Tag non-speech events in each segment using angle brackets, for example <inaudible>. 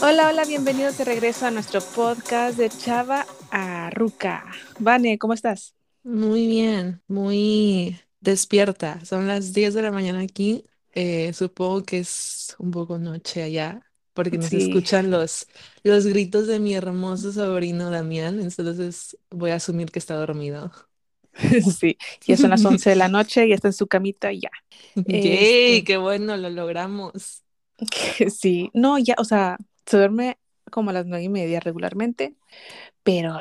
Hola, hola, bienvenidos de regreso a nuestro podcast de Chava a Ruca. Vane, ¿cómo estás? Muy bien, muy despierta. Son las 10 de la mañana aquí. Eh, supongo que es un poco noche allá, porque nos Sí, escuchan los, los gritos de mi hermoso sobrino Damián, entonces voy a asumir que está dormido. <laughs> sí, ya son las 11 de la noche, ya está en su camita, ya. <laughs> ¡Yay! Este, ¡Qué bueno! Lo logramos. <laughs> sí, no, ya, o sea, se duerme como a las nueve y media regularmente, pero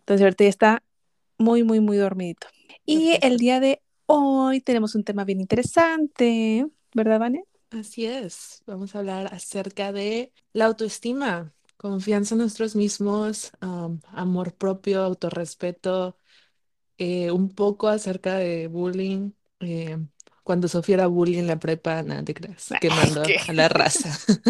entonces ahorita ya está muy, muy, muy dormidito. Y el día de hoy tenemos un tema bien interesante, ¿verdad, Vane? Así es. Vamos a hablar acerca de la autoestima, confianza en nosotros mismos, am, amor propio, autorrespeto eh, un poco acerca de bullying. eh, cuando Sofía era bullying en la prepa, nada te creas, quemando ¿qué? a la raza. <laughs>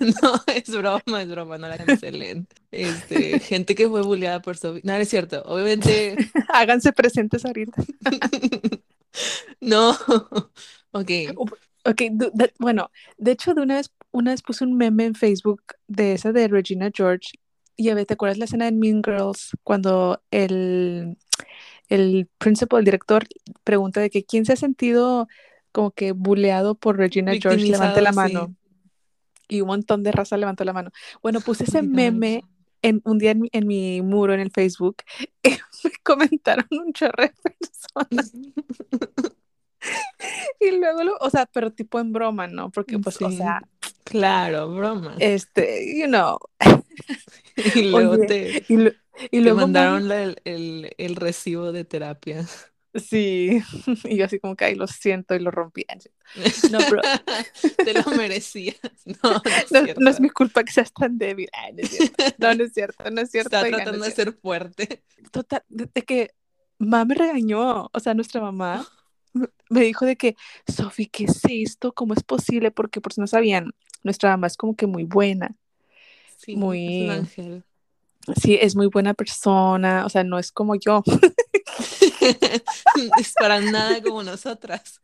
No es broma, es broma, no la cancelen. Este, gente que fue bulleada por Sofía. No, no es cierto. Obviamente, <laughs> Háganse presentes ahorita. <laughs> no. Ok, Ok, bueno, de hecho, de una vez, una vez puse un meme en Facebook de esa de Regina George. Y a ver, ¿te acuerdas la escena de Mean Girls cuando el, el principal, el director, pregunta de que quién se ha sentido como que buleado por Regina George? Levante la mano. sí. Y un montón de raza levantó la mano. Bueno, puse ese Ay, no. meme en, un día en, mi- en mi muro en el Facebook <laughs> y me comentaron un chorro de personas. <laughs> Y luego, lo- o sea, pero tipo en broma, ¿no? Porque pues, o sea, claro, broma. este, you know, <laughs> Y <laughs> luego oye, te, y, lo- y te luego mami, mandaron la- el, el, el recibo de terapia. sí, <laughs> y yo así como que, ay, lo siento, y lo rompí. No, pero Te lo merecías. No, no es no, no es cierto. mi culpa que seas tan débil. Ay, no es cierto, no, no es cierto, no es cierto, Estaba oigan, no es tratando de ser fuerte. Total, de, de que mamá me regañó, o sea, nuestra mamá <gasps> me me dijo de que, Sofi, ¿qué es esto? ¿Cómo es posible? Porque por si no sabían, nuestra mamá es como que muy buena, Sí, es un muy, ángel. sí, es muy buena persona, o sea, no es como yo. <laughs> Es para nada como nosotras.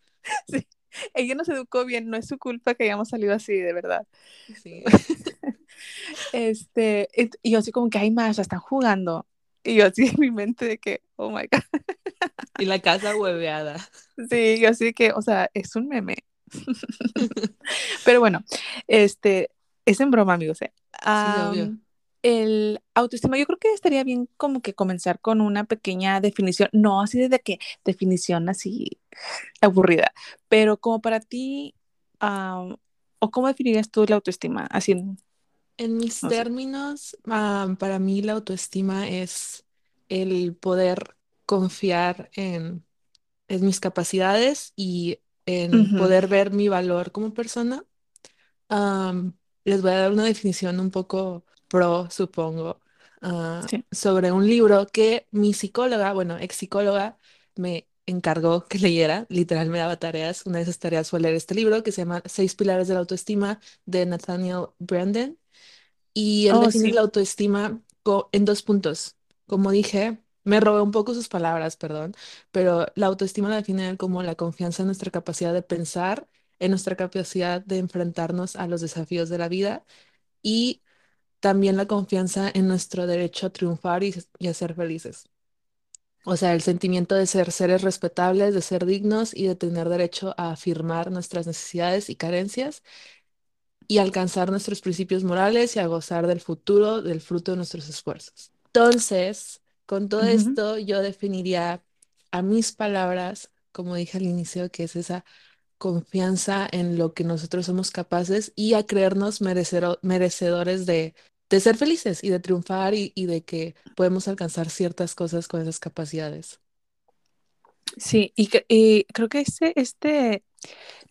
Sí, ella nos educó bien, no es su culpa que hayamos salido así, de verdad. Sí. <laughs> Este, y yo así como que, ay, más, están jugando. Y yo así en mi mente de que, oh my God. Y la casa hueveada. Sí, yo así que, o sea, es un meme. <laughs> Pero bueno, este, es en broma, amigos. ¿eh? Sí, obvio. El autoestima, yo creo que estaría bien como que comenzar con una pequeña definición, no así de que definición así aburrida, pero como para ti, o cómo definirías tú la autoestima, así, En mis no términos, para mí la autoestima es el poder confiar en, en mis capacidades y en Ujú, poder ver mi valor como persona. Am, les voy a dar una definición un poco pro, supongo, ah, sí, sobre un libro que mi psicóloga, bueno, ex psicóloga, me encargó que leyera. Literal me daba tareas. Una de esas tareas fue leer este libro que se llama Seis Pilares de la Autoestima de Nathaniel Branden. Y él oh, define sí, la autoestima en dos puntos. Como dije, me robé un poco sus palabras, perdón, pero la autoestima la define él como la confianza en nuestra capacidad de pensar, en nuestra capacidad de enfrentarnos a los desafíos de la vida y también la confianza en nuestro derecho a triunfar y, y a ser felices. O sea, el sentimiento de ser seres respetables, de ser dignos y de tener derecho a afirmar nuestras necesidades y carencias y alcanzar nuestros principios morales y a gozar del futuro, del fruto de nuestros esfuerzos. Entonces, con todo esto, yo definiría a mis palabras, como dije al inicio, que es esa confianza en lo que nosotros somos capaces y a creernos merecero- merecedores de, de ser felices y de triunfar y, y de que podemos alcanzar ciertas cosas con esas capacidades. Sí, y creo que este, este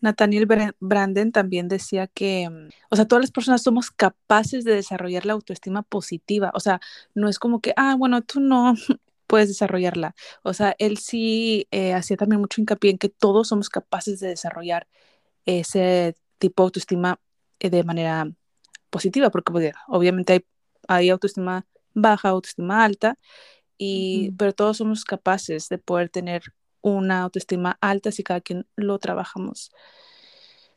Nathaniel Bra- Branden también decía que, mm, o sea, todas las personas somos capaces de desarrollar la autoestima positiva, o sea, no es como que, ah, bueno, tú no <laughs> puedes desarrollarla, o sea, él sí eh, hacía también mucho hincapié en que todos somos capaces de desarrollar ese tipo de autoestima eh, de manera positiva, porque pues, obviamente hay, hay autoestima baja, autoestima alta, y, pero todos somos capaces de poder tener una autoestima alta si cada quien lo trabajamos.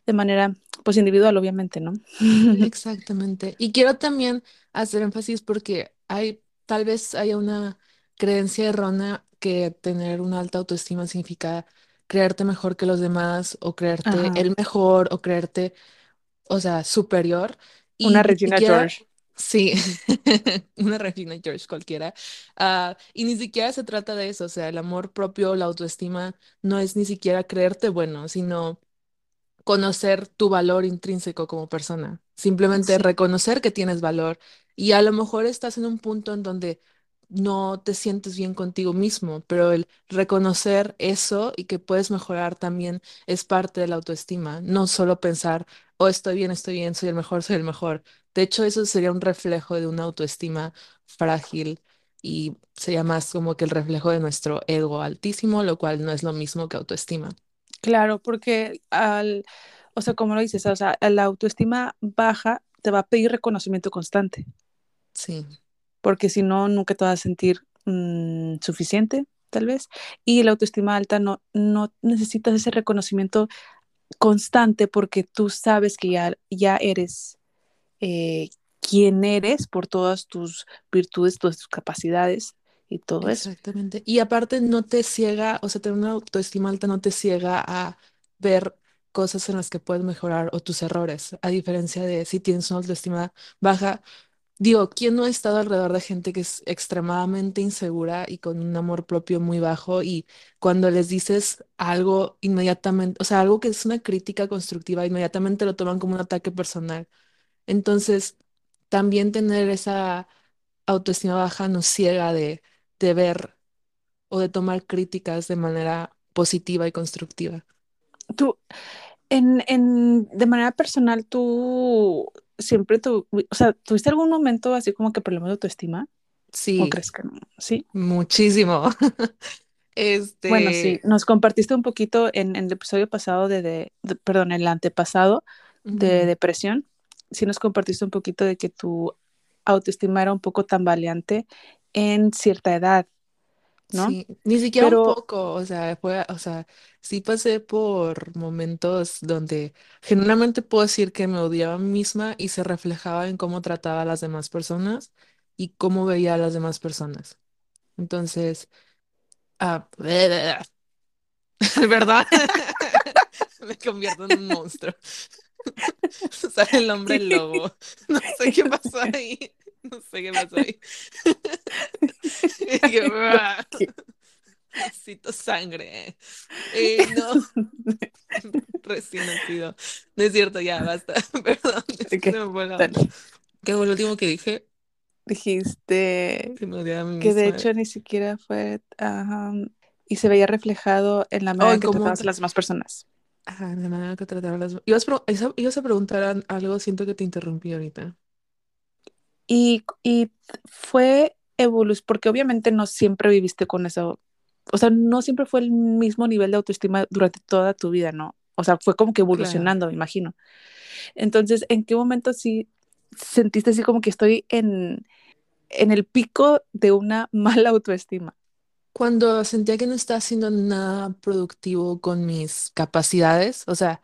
de manera, pues individual, obviamente, ¿no? <laughs> Exactamente. Y quiero también hacer énfasis porque hay, tal vez haya una creencia errónea que tener una alta autoestima significa creerte mejor que los demás o creerte Ajá. el mejor o creerte, o sea, superior. Y Una Regina siquiera, George. Sí, <laughs> una Regina George cualquiera. Ah, y ni siquiera se trata de eso, o sea, el amor propio, la autoestima no es ni siquiera creerte bueno, sino conocer tu valor intrínseco como persona, simplemente Sí, reconocer que tienes valor y a lo mejor estás en un punto en donde no te sientes bien contigo mismo, pero el reconocer eso y que puedes mejorar también es parte de la autoestima, no solo pensar, oh, estoy bien, estoy bien, soy el mejor, soy el mejor. De hecho, eso sería un reflejo de una autoestima frágil y sería más como que el reflejo de nuestro ego altísimo, lo cual no es lo mismo que autoestima. claro, porque al, o sea, como lo dices, o sea, la autoestima baja te va a pedir reconocimiento constante, Sí, porque si no, nunca te vas a sentir mm, suficiente, tal vez. Y la autoestima alta no, no necesitas ese reconocimiento constante porque tú sabes que ya, ya eres eh, quién eres por todas tus virtudes, todas tus capacidades y todo eso. Exactamente. Y aparte no te ciega, o sea, tener una autoestima alta no te ciega a ver cosas en las que puedes mejorar o tus errores, a diferencia de si tienes una autoestima baja. Digo, ¿quién no ha estado alrededor de gente que es extremadamente insegura y con un amor propio muy bajo y cuando les dices algo inmediatamente, o sea, algo que es una crítica constructiva, inmediatamente lo toman como un ataque personal? Entonces, también tener esa autoestima baja nos ciega de, de ver o de tomar críticas de manera positiva y constructiva. Tú, en, en, de manera personal, tú siempre tu, o sea, ¿tuviste algún momento así como que problemas de autoestima? ¿O Sí, crees que no? Sí. muchísimo. <laughs> Bueno, sí, Este, nos compartiste un poquito en, en el episodio pasado de, de, de, perdón, el antepasado de depresión. Sí nos compartiste un poquito de que tu autoestima era un poco tambaleante en cierta edad, ¿no? sí, ni siquiera un poco, o sea, fue, o sea, sí pasé por momentos donde genuinamente puedo decir que me odiaba a mí misma y se reflejaba en cómo trataba a las demás personas y cómo veía a las demás personas. Entonces, ah, <laughs> ¿verdad? <laughs> Me convierto en un monstruo. <laughs> Sale el hombre lobo. <laughs> No sé qué pasó ahí. No sé qué pasó ahí. <laughs> Que, "Buah, Necesito sangre. Eh, no, recién nacido. No es cierto, ya, basta. Perdón, okay, onda. ¿Qué fue lo último que dije? dijiste Que de hecho ni siquiera fue, uh, y se veía reflejado en la Oh, manera en en que tratabas a las demás personas. Ajá, la manera que trataba a las... Ibas, pro- esa- ibas a preguntar an- algo, siento que te interrumpí ahorita. Y, y fue evolución, porque obviamente no siempre viviste con eso, o sea, no siempre fue el mismo nivel de autoestima durante toda tu vida, ¿no? O sea, fue como que Claro. evolucionando, me imagino. Entonces, ¿en qué momento sí sentiste así como que estoy en, en el pico de una <laughs> mala autoestima? Cuando sentía que no estaba haciendo nada productivo con mis capacidades, o sea,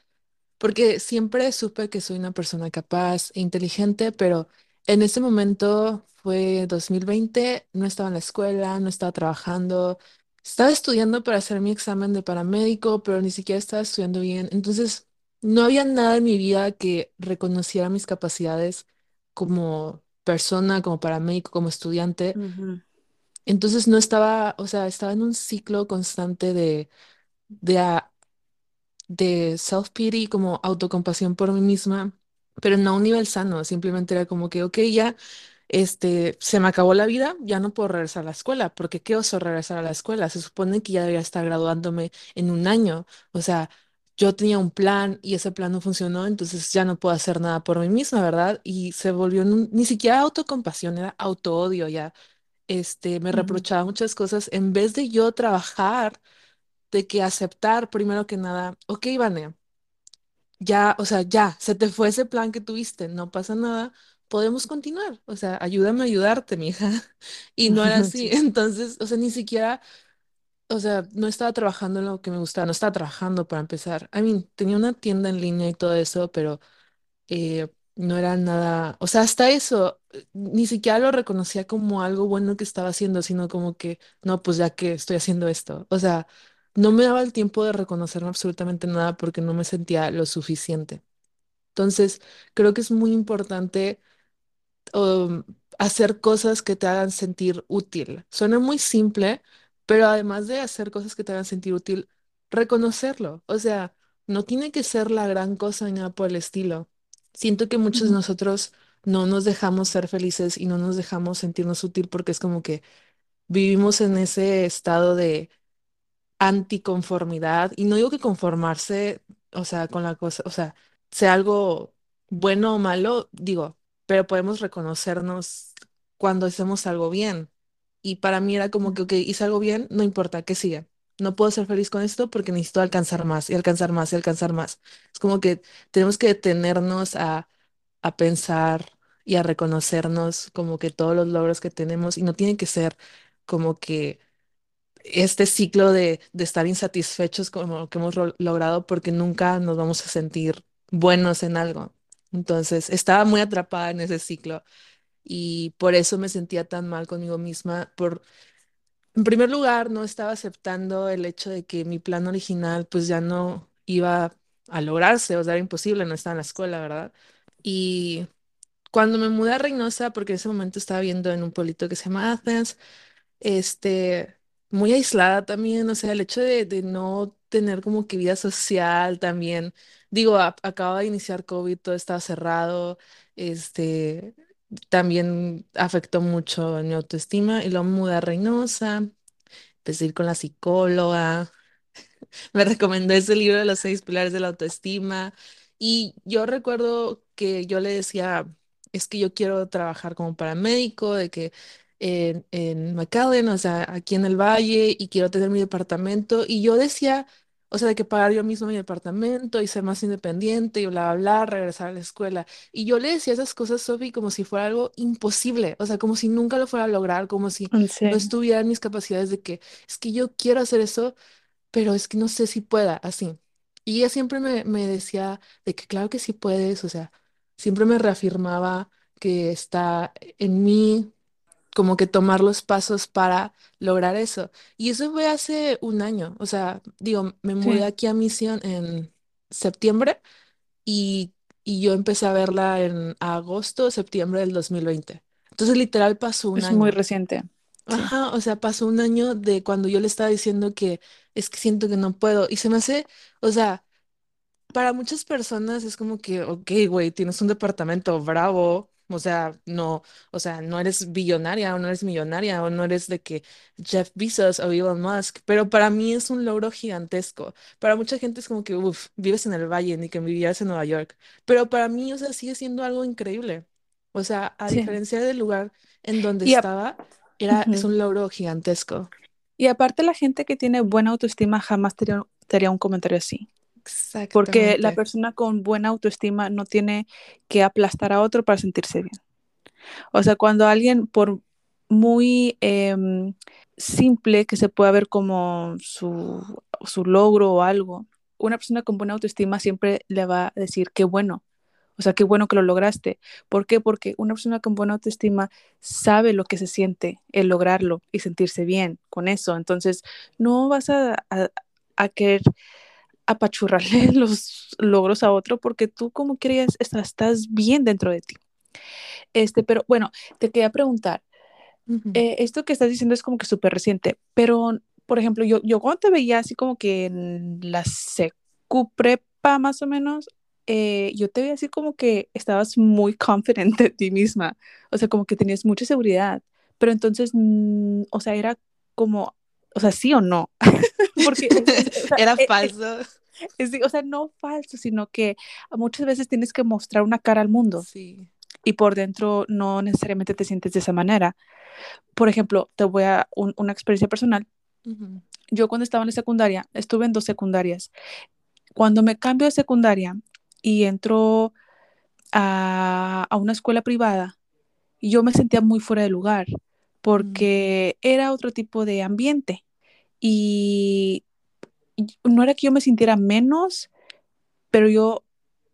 porque siempre supe que soy una persona capaz e inteligente, pero en ese momento fue 2020, no estaba en la escuela, no estaba trabajando, estaba estudiando para hacer mi examen de paramédico, pero ni siquiera estaba estudiando bien. Entonces, no había nada en mi vida que reconociera mis capacidades como persona, como paramédico, como estudiante. Entonces no estaba, o sea, estaba en un ciclo constante de, de, a- de self-pity, como autocompasión por mí misma, pero no a un nivel sano, simplemente era como que, ok, ya, este, se me acabó la vida, ya no puedo regresar a la escuela, porque qué oso regresar a la escuela, se supone que ya debería estar graduándome en un año, o sea, yo tenía un plan y ese plan no funcionó, entonces ya no puedo hacer nada por mí misma, ¿verdad? Y se volvió ni siquiera autocompasión, era auto-odio ya este, me reprochaba muchas cosas, en vez de yo trabajar, de que aceptar primero que nada, ok, Vane, ya, o sea, ya, se te fue ese plan que tuviste, no pasa nada, podemos continuar, o sea, ayúdame a ayudarte, mija. <laughs> Y no era <laughs> así, Sí. entonces, o sea, ni siquiera o sea, no estaba trabajando en lo que me gustaba, no estaba trabajando para empezar. I mean, tenía una tienda en línea y todo eso, pero eh, no era nada, o sea, hasta eso, eh, ni siquiera lo reconocía como algo bueno que estaba haciendo, sino como que, no, pues ya que estoy haciendo esto. O sea, no me daba el tiempo de reconocerme absolutamente nada porque no me sentía lo suficiente. Entonces, creo que es muy importante um, hacer cosas que te hagan sentir útil. Suena muy simple, pero además de hacer cosas que te hagan sentir útil, reconocerlo. O sea, no tiene que ser la gran cosa ni nada por el estilo. Siento que muchos de nosotros no nos dejamos ser felices y no nos dejamos sentirnos útil porque es como que vivimos en ese estado de anticonformidad. Y no digo que conformarse, o sea, con la cosa, o sea, sea algo bueno o malo, digo, pero podemos reconocernos cuando hacemos algo bien. Y para mí era como que, ok, hice algo bien, no importa, que siga. No puedo ser feliz con esto porque necesito alcanzar más y alcanzar más y alcanzar más. Es como que tenemos que detenernos a, a pensar y a reconocernos como que todos los logros que tenemos y no tiene que ser como que este ciclo de, de estar insatisfechos con lo que hemos logrado porque nunca nos vamos a sentir buenos en algo. Entonces, estaba muy atrapada en ese ciclo y por eso me sentía tan mal conmigo misma. Por, en primer lugar, no estaba aceptando el hecho de que mi plan original pues ya no iba a lograrse, o sea, era imposible, no estaba en la escuela, ¿verdad? Y cuando me mudé a Reynosa, porque en ese momento estaba viendo en un pueblito que se llama Athens, este, muy aislada también, o sea, el hecho de, no tener como que vida social también, digo, a- acaba de iniciar COVID, todo estaba cerrado, este, también afectó mucho mi autoestima y me mudé a Reynosa, empecé a ir con la psicóloga, <laughs> me recomendó ese libro de los seis pilares de la autoestima y yo recuerdo que yo le decía, es que yo quiero trabajar como paramédico, de que en, en McAllen, o sea, aquí en el Valle, y quiero tener mi departamento. Y yo decía, o sea, de que pagar yo mismo mi departamento y ser más independiente y bla, bla, bla, regresar a la escuela. Y yo le decía esas cosas, Sophie, como si fuera algo imposible, o sea, como si nunca lo fuera a lograr, como si En no serio. estuviera en mis capacidades de que es que yo quiero hacer eso pero es que no sé si pueda, así. Y ella siempre me, me decía de que claro que sí puedes, o sea, siempre me reafirmaba que está en mí como que tomar los pasos para lograr eso. Y eso fue hace un año, o sea, digo, me mudé Sí, aquí a Misión en septiembre y, y yo empecé a verla en agosto septiembre del 2020. Entonces, literal, pasó un es muy año. reciente. Sí, Ajá, o sea, pasó un año de cuando yo le estaba diciendo que es que siento que no puedo. Y se me hace, o sea, para muchas personas es como que, ok, güey, tienes un departamento, bravo. O sea, no, o sea, no eres billonaria o no eres millonaria o no eres de que Jeff Bezos o Elon Musk, pero para mí es un logro gigantesco. Para mucha gente es como que, uff, vives en el Valle ni que vivieras en Nueva York. Pero para mí, o sea, sigue siendo algo increíble. O sea, a sí. diferencia del lugar en donde Y, estaba, era, es un logro gigantesco. Y aparte la gente que tiene buena autoestima jamás te haría un comentario así, porque la persona con buena autoestima no tiene que aplastar a otro para sentirse bien. O sea, cuando alguien, por muy em, simple que se pueda ver como su, su logro o algo, una persona con buena autoestima siempre le va a decir qué bueno. O sea, qué bueno que lo lograste. ¿Por qué? Porque una persona con buena autoestima sabe lo que se siente el lograrlo y sentirse bien con eso. Entonces, no vas a, a, a querer apachurrarle <laughs> los logros a otro porque tú como querías, estás, bien dentro de ti. Este, pero bueno, te quería preguntar, eh, esto que estás diciendo es como que súper reciente, pero por ejemplo, yo, yo cuando te veía así como que en la secu prepa más o menos, eh, yo te veía así como que estabas muy confident de ti misma, o sea, como que tenías mucha seguridad, pero entonces, mm, o sea, era como, o sea, sí o no, <laughs> porque <laughs> es, es- o sea, Era e- e- falso. es, o sea, no falso, sino que muchas veces tienes que mostrar una cara al mundo Sí. y por dentro no necesariamente te sientes de esa manera. Por ejemplo, te voy a un- una experiencia personal. Yo cuando estaba en la secundaria, estuve en dos secundarias. Cuando me cambio de secundaria y entro a, a una escuela privada, yo me sentía muy fuera de lugar mm, porque era otro tipo de ambiente. Y no era que yo me sintiera menos, pero yo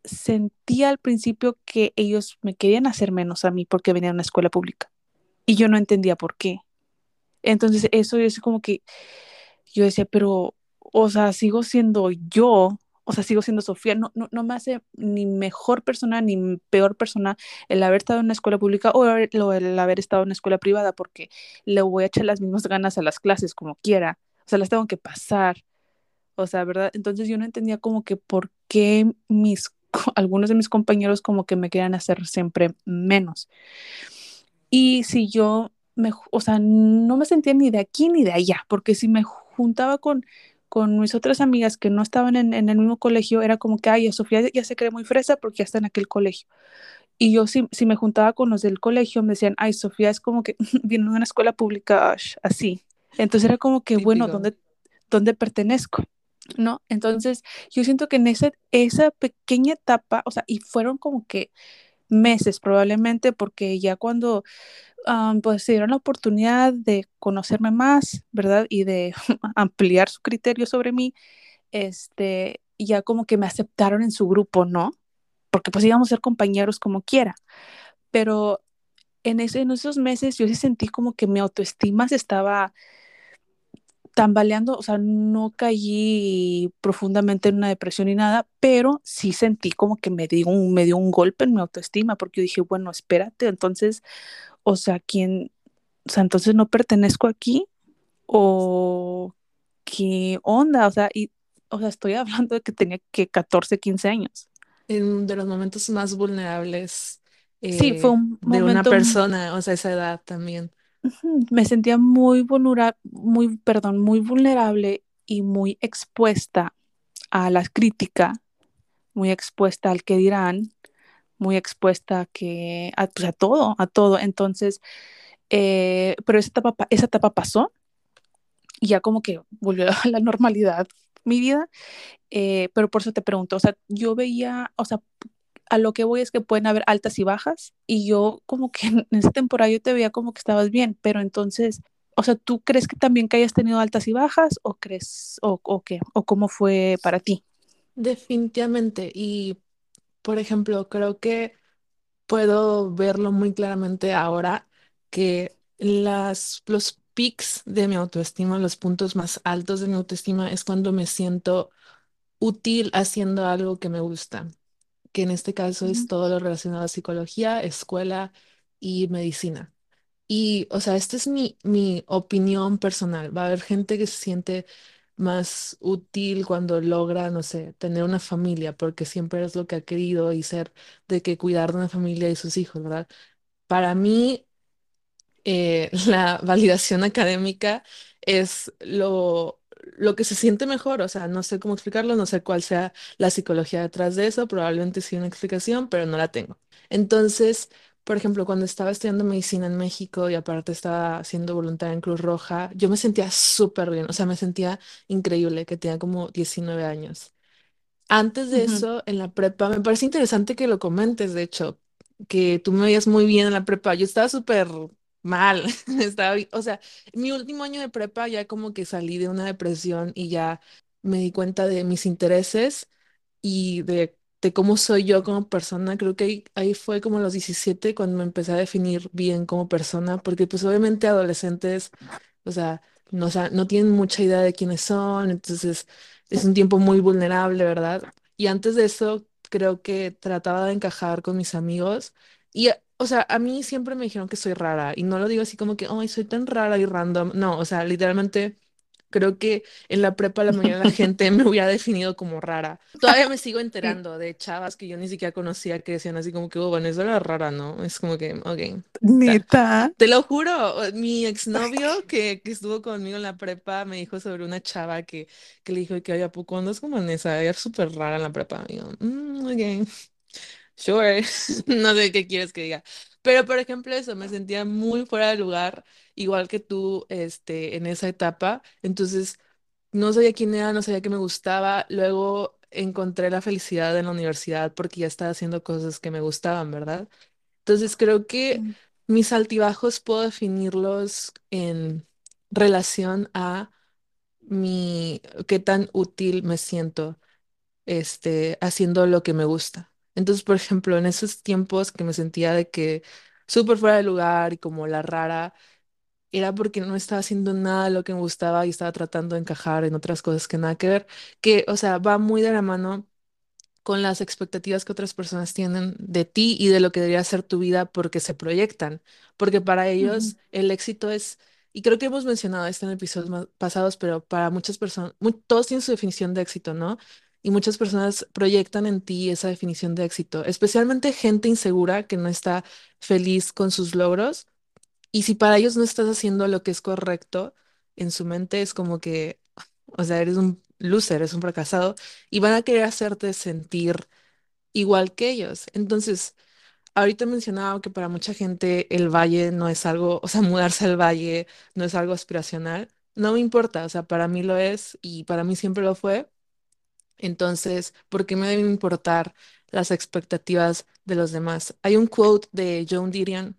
sentía al principio que ellos me querían hacer menos a mí porque venía de una escuela pública y yo no entendía por qué. Entonces eso es como que yo decía, pero, o sea, sigo siendo yo, o sea, sigo siendo Sofía, no, no, no me hace ni mejor persona ni peor persona el haber estado en una escuela pública o el, el haber estado en una escuela privada porque le voy a echar las mismas ganas a las clases como quiera, o sea, las tengo que pasar, o sea, ¿verdad? Entonces yo no entendía como que por qué mis, algunos de mis compañeros como que me querían hacer siempre menos. Y si yo me, o sea, no me sentía ni de aquí ni de allá, porque si me juntaba con, con mis otras amigas que no estaban en, en el mismo colegio, era como que, ay, Sofía ya se cree muy fresa porque ya está en aquel colegio. Y yo si, si me juntaba con los del colegio, me decían, ay, Sofía es como que <laughs> viene de una escuela pública así. Entonces era como que, bueno, ¿dónde, ¿dónde pertenezco? ¿No? Entonces yo siento que en esa, esa pequeña etapa, o sea, y fueron como que meses probablemente, porque ya cuando pues se dieron la oportunidad de conocerme más, ¿verdad? Y de <laughs> ampliar su criterio sobre mí, este, ya como que me aceptaron en su grupo, ¿no? Porque pues íbamos a ser compañeros como quiera. Pero en, en esos meses yo sí sentí como que mi autoestima se estaba tambaleando, o sea, no caí profundamente en una depresión ni nada, pero sí sentí como que me dio un, me dio un golpe en mi autoestima, porque yo dije, bueno, espérate, entonces, o sea, ¿quién, o sea, entonces no pertenezco aquí? ¿O qué onda? O sea, y, o sea, estoy hablando de que tenía que 14, 15 años. En de los momentos más vulnerables sí, fue eh, un de una persona, o sea, esa edad también. Me sentía muy vulnerable, muy, perdón, muy vulnerable y muy expuesta a la crítica, muy expuesta al que dirán, muy expuesta a que a, pues, a todo, a todo. Entonces, eh, pero esa etapa, esa etapa pasó y ya como que volvió <laughs> a la normalidad mi vida, eh, pero por eso te pregunto, o sea, yo veía, o sea, a lo que voy es que pueden haber altas y bajas y yo como que en esa temporada yo te veía como que estabas bien, pero entonces, o sea, ¿tú crees que también hayas tenido altas y bajas o crees o, o qué o cómo fue para ti? Definitivamente. Y, por ejemplo, creo que puedo verlo muy claramente ahora que las, los peaks de mi autoestima, los puntos más altos de mi autoestima es cuando me siento útil haciendo algo que me gusta. Que en este caso es todo lo relacionado a psicología, escuela y medicina. Y, o sea, esta es mi, mi opinión personal. Va a haber gente que se siente más útil cuando logra, no sé, tener una familia, porque siempre es lo que ha querido y ser de que cuidar de una familia y sus hijos, ¿verdad? Para mí, eh, <laughs> la validación académica es lo, lo que se siente mejor, o sea, no sé cómo explicarlo, no sé cuál sea la psicología detrás de eso, probablemente sí una explicación, pero no la tengo. Entonces, por ejemplo, cuando estaba estudiando medicina en México y aparte estaba siendo voluntaria en Cruz Roja, yo me sentía súper bien, o sea, me sentía increíble, que tenía como 19 años. Antes de ujú, eso, en la prepa, me parece interesante que lo comentes, de hecho, que tú me veías muy bien en la prepa. Yo estaba súper mal, <laughs> estaba, o sea, mi último año de prepa ya como que salí de una depresión y ya me di cuenta de mis intereses y de, de cómo soy yo como persona. Creo que ahí, ahí fue como los 17 cuando me empecé a definir bien como persona, porque pues obviamente adolescentes, o sea, no, o sea, no tienen mucha idea de quiénes son, entonces es un tiempo muy vulnerable, ¿verdad? Y antes de eso, creo que trataba de encajar con mis amigos y... O sea, a mí siempre me dijeron que soy rara y no lo digo así como que, ay, soy tan rara y random. No, o sea, literalmente Creo que en la prepa la mayoría de la <laughs> gente me hubiera definido como rara. Todavía me sigo enterando de chavas que yo ni siquiera conocía que decían así como que, oh, bueno, eso era rara, ¿no? Es como que, ok. Ta- neta. Te lo juro, mi exnovio que, que estuvo conmigo en la prepa me dijo sobre una chava que, que le dijo que, oye, ¿a poco andas como en esa? Era súper rara en la prepa. Y yo, "Mm, ok. Sure, <laughs> no sé qué quieres que diga. Pero, por ejemplo, eso, me sentía muy fuera de lugar, igual que tú, este, en esa etapa. Entonces, no sabía quién era, no sabía qué me gustaba. Luego encontré la felicidad en la universidad porque ya estaba haciendo cosas que me gustaban, ¿verdad? Entonces, creo que Mm, mis altibajos puedo definirlos en relación a mi, qué tan útil me siento este, haciendo lo que me gusta. Entonces, por ejemplo, en esos tiempos que me sentía de que súper fuera de lugar y como la rara, era porque no estaba haciendo nada de lo que me gustaba y estaba tratando de encajar en otras cosas que nada que ver, que, o sea, va muy de la mano con las expectativas que otras personas tienen de ti y de lo que debería ser tu vida porque se proyectan, porque para Ujú, ellos el éxito es, y creo que hemos mencionado esto en episodios ma- pasados, pero para muchas personas, mu- todos tienen su definición de éxito, ¿no? Y muchas personas proyectan en ti esa definición de éxito, especialmente gente insegura que no está feliz con sus logros. Y si para ellos no estás haciendo lo que es correcto, en su mente es como que, o sea, eres un loser, eres un fracasado, y van a querer hacerte sentir igual que ellos. Entonces, ahorita mencionaba que para mucha gente el valle no es algo, o sea, <laughs> mudarse al valle no es algo aspiracional. No me importa, o sea, para mí lo es y para mí siempre lo fue. Entonces, ¿por qué me deben importar las expectativas de los demás? Hay un quote de Joan Didion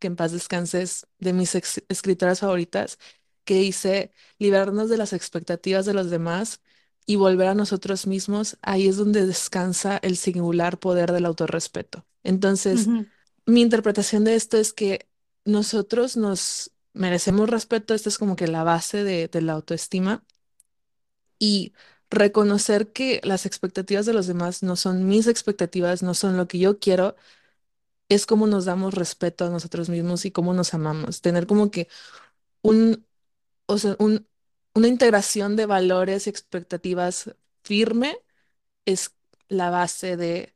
que en paz descanses, de mis escritoras favoritas, que dice, liberarnos de las expectativas de los demás y volver a nosotros mismos, ahí es donde descansa el singular poder del autorrespeto. Entonces, mi interpretación de esto es que nosotros nos merecemos respeto, esta es como que la base de, de la autoestima y reconocer que las expectativas de los demás no son mis expectativas, no son lo que yo quiero es cómo nos damos respeto a nosotros mismos y cómo nos amamos. Tener como que un, o sea, un, una integración de valores y expectativas firme es la base de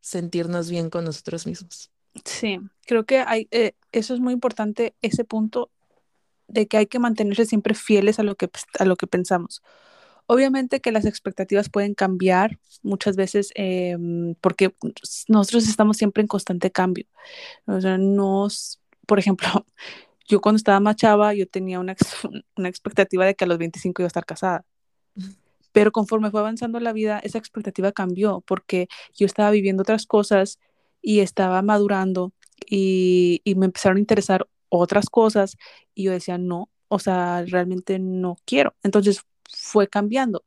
sentirnos bien con nosotros mismos. Sí, creo que hay, eh, eso es muy importante, ese punto de que hay que mantenerse siempre fieles a lo que, a lo que pensamos. Obviamente que las expectativas pueden cambiar muchas veces eh, porque nosotros estamos siempre en constante cambio. O sea, nos, por ejemplo, <laughs> yo cuando estaba más chava, yo tenía una, <laughs> una expectativa de que a los 25 iba a estar casada. Pero conforme fue avanzando la vida, esa expectativa cambió porque yo estaba viviendo otras cosas y estaba madurando y, y me empezaron a interesar otras cosas y yo decía, no, o sea, realmente no quiero. Entonces fue cambiando.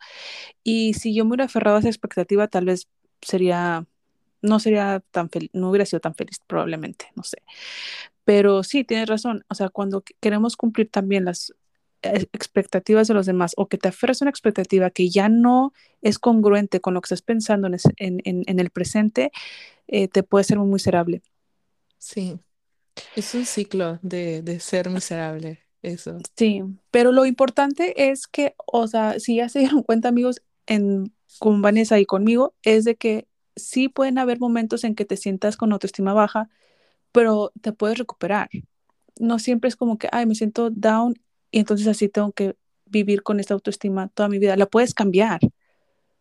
Y si yo me hubiera aferrado a esa expectativa, tal vez sería, no sería tan feliz, no hubiera sido tan feliz probablemente, no sé. Pero sí, tienes razón. O sea, cuando queremos cumplir también las expectativas de los demás o que te aferras a una expectativa que ya no es congruente con lo que estás pensando en- en el presente, eh, te puede ser muy miserable. Sí, es un ciclo de, de ser miserable, eso. Sí, pero lo importante es que, o sea, si ya se dieron cuenta, amigos, en, con Vanessa y conmigo, es de que sí pueden haber momentos en que te sientas con autoestima baja, pero te puedes recuperar. No siempre es como que, ay, me siento down y entonces así tengo que vivir con esta autoestima toda mi vida. La puedes cambiar.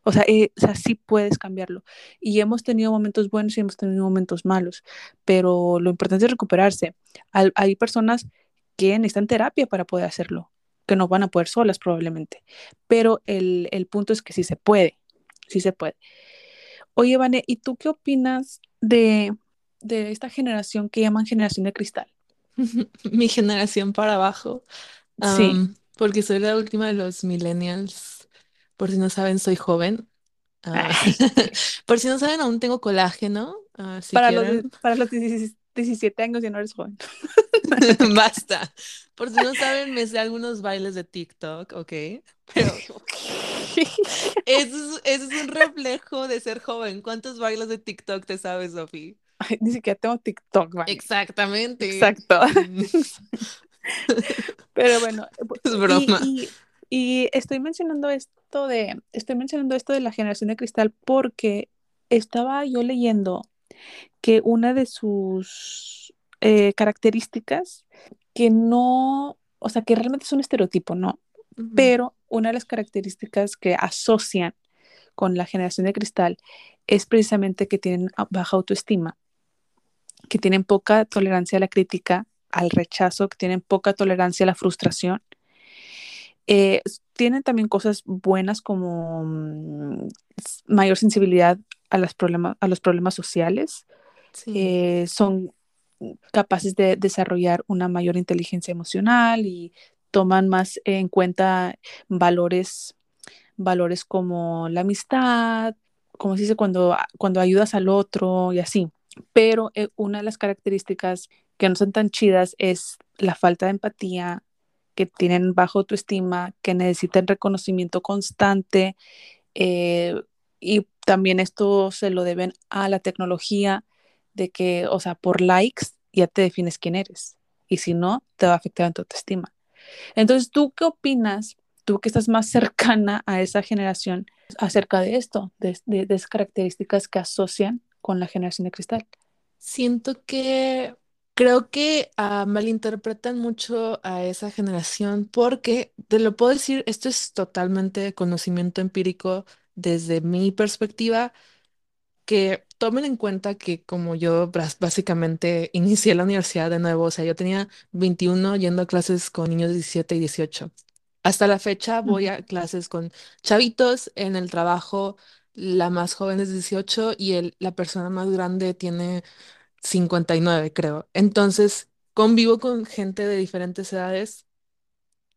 O sea, eh, o sea, sí puedes cambiarlo. Y hemos tenido momentos buenos y hemos tenido momentos malos, pero lo importante es recuperarse. Al- hay personas que necesitan terapia para poder hacerlo, que no van a poder solas probablemente, pero el, el punto es que sí se puede, sí se puede. Oye, Vane, ¿y tú qué opinas de, de esta generación que llaman generación de cristal? <laughs> Mi generación para abajo, Sí, porque soy la última de los millennials. Por si no saben, soy joven. Ah, <laughs> por si no saben, aún tengo colágeno, si para los, quieren. para los 17 años ya no eres joven. <laughs> Basta. Por si no saben, me sé algunos bailes de TikTok, ¿ok? Pero <laughs> eso es, eso es un reflejo de ser joven. ¿Cuántos bailes de TikTok te sabes, Sofi? Ni siquiera tengo TikTok, Vane. Exactamente. Exacto. <laughs> Pero bueno, Es y, broma. y, y estoy mencionando esto de, estoy mencionando esto de la generación de cristal porque estaba yo leyendo que una de sus eh, características que no, o sea, que realmente es un estereotipo, ¿no? Pero una de las características que asocian con la generación de cristal es precisamente que tienen baja autoestima, que tienen poca tolerancia a la crítica, al rechazo, que tienen poca tolerancia a la frustración. Eh, tienen también cosas buenas como mm, mayor sensibilidad a, las problema, a los problemas sociales, Sí. eh, son capaces de desarrollar una mayor inteligencia emocional y toman más en cuenta valores, valores como la amistad, como se dice, cuando, cuando ayudas al otro y así. Pero eh, una de las características que no son tan chidas es la falta de empatía, que tienen bajo autoestima, que necesitan reconocimiento constante eh, y también esto se lo deben a la tecnología de que, o sea, por likes ya te defines quién eres y si no, te va a afectar en tu autoestima. Entonces, ¿tú qué opinas? Tú que estás más cercana a esa generación acerca de esto, de, de, de esas características que asocian con la generación de cristal. Siento que creo que ah, malinterpretan mucho a esa generación porque, te lo puedo decir, esto es totalmente conocimiento empírico desde mi perspectiva, que tomen en cuenta que como yo básicamente <laughs> inicié la universidad de nuevo, o sea, yo tenía 21 yendo a clases con niños de 17 y 18. Hasta la fecha voy a clases con chavitos en el trabajo. La más joven es 18 y el, la persona más grande tiene 59 creo. Entonces, convivo con gente de diferentes edades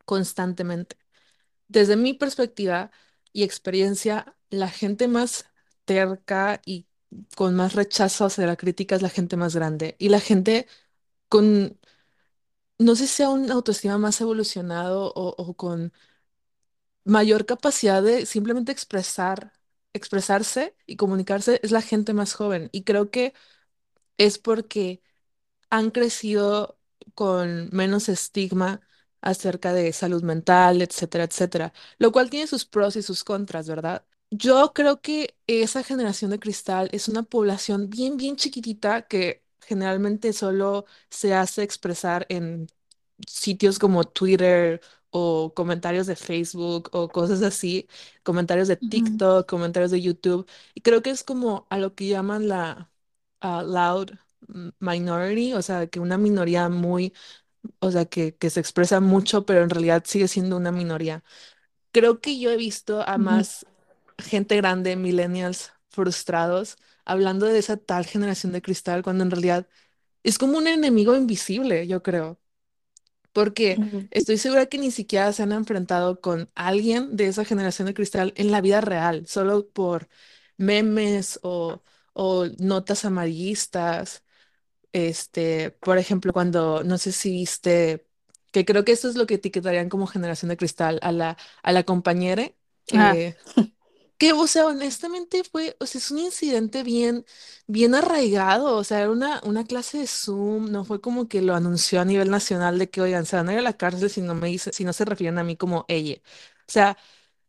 constantemente. Desde mi perspectiva y experiencia, la gente más terca y con más rechazo hacia la crítica es la gente más grande. Y la gente con, no sé si sea un autoestima más evolucionado o, o con mayor capacidad de simplemente expresar, expresarse y comunicarse, es la gente más joven. Y creo que es porque han crecido con menos estigma acerca de salud mental, etcétera, etcétera, lo cual tiene sus pros y sus contras, ¿verdad? Yo creo que esa generación de cristal es una población bien, bien chiquitita que generalmente solo se hace expresar en sitios como Twitter o comentarios de Facebook o cosas así, comentarios de ujú, TikTok, comentarios de YouTube, y creo que es como a lo que llaman la ah, loud minority, o sea, que una minoría muy, o sea, que, que se expresa mucho, pero en realidad sigue siendo una minoría. Creo que yo he visto a ujú. más gente grande, millennials frustrados, hablando de esa tal generación de cristal, cuando en realidad es como un enemigo invisible, yo creo porque estoy segura que ni siquiera se han enfrentado con alguien de esa generación de cristal en la vida real, solo por memes o, o notas amarillistas. Este, por ejemplo, cuando, no sé si viste, que creo que eso es lo que etiquetarían como generación de cristal, a la, a la compañera. Ah, eh, <laughs> que, o sea, honestamente fue, o sea, es un incidente bien, bien arraigado, o sea, era una, una clase de Zoom, no fue como que lo anunció a nivel nacional de que, oigan, se van a ir a la cárcel si no me dice, si no se refieren a mí como ella. O sea,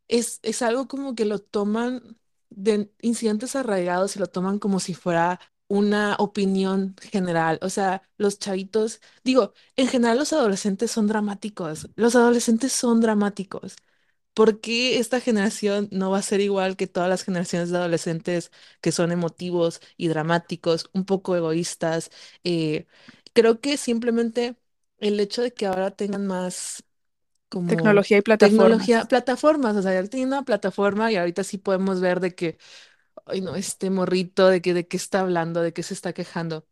es, es algo como que lo toman de incidentes arraigados y lo toman como si fuera una opinión general. O sea, los chavitos, digo, en general los adolescentes son dramáticos, los adolescentes son dramáticos. ¿Por qué esta generación no va a ser igual que todas las generaciones de adolescentes que son emotivos y dramáticos, un poco egoístas? Eh, creo que simplemente el hecho de que ahora tengan más como tecnología y tecnología, plataformas. plataformas, o sea, ya tienen una plataforma y ahorita sí podemos ver de que, ay no, este morrito, de que de qué está hablando, de qué se está quejando.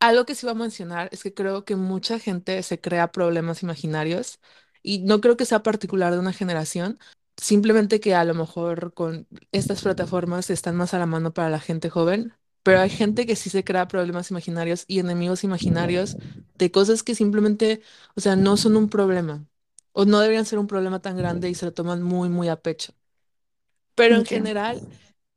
Algo que sí va a mencionar es que creo que mucha gente se crea problemas imaginarios y no creo que sea particular de una generación, simplemente que a lo mejor con estas plataformas están más a la mano para la gente joven, pero hay gente que sí se crea problemas imaginarios y enemigos imaginarios de cosas que simplemente, o sea, no son un problema o no deberían ser un problema tan grande y se lo toman muy, muy a pecho. Pero en general...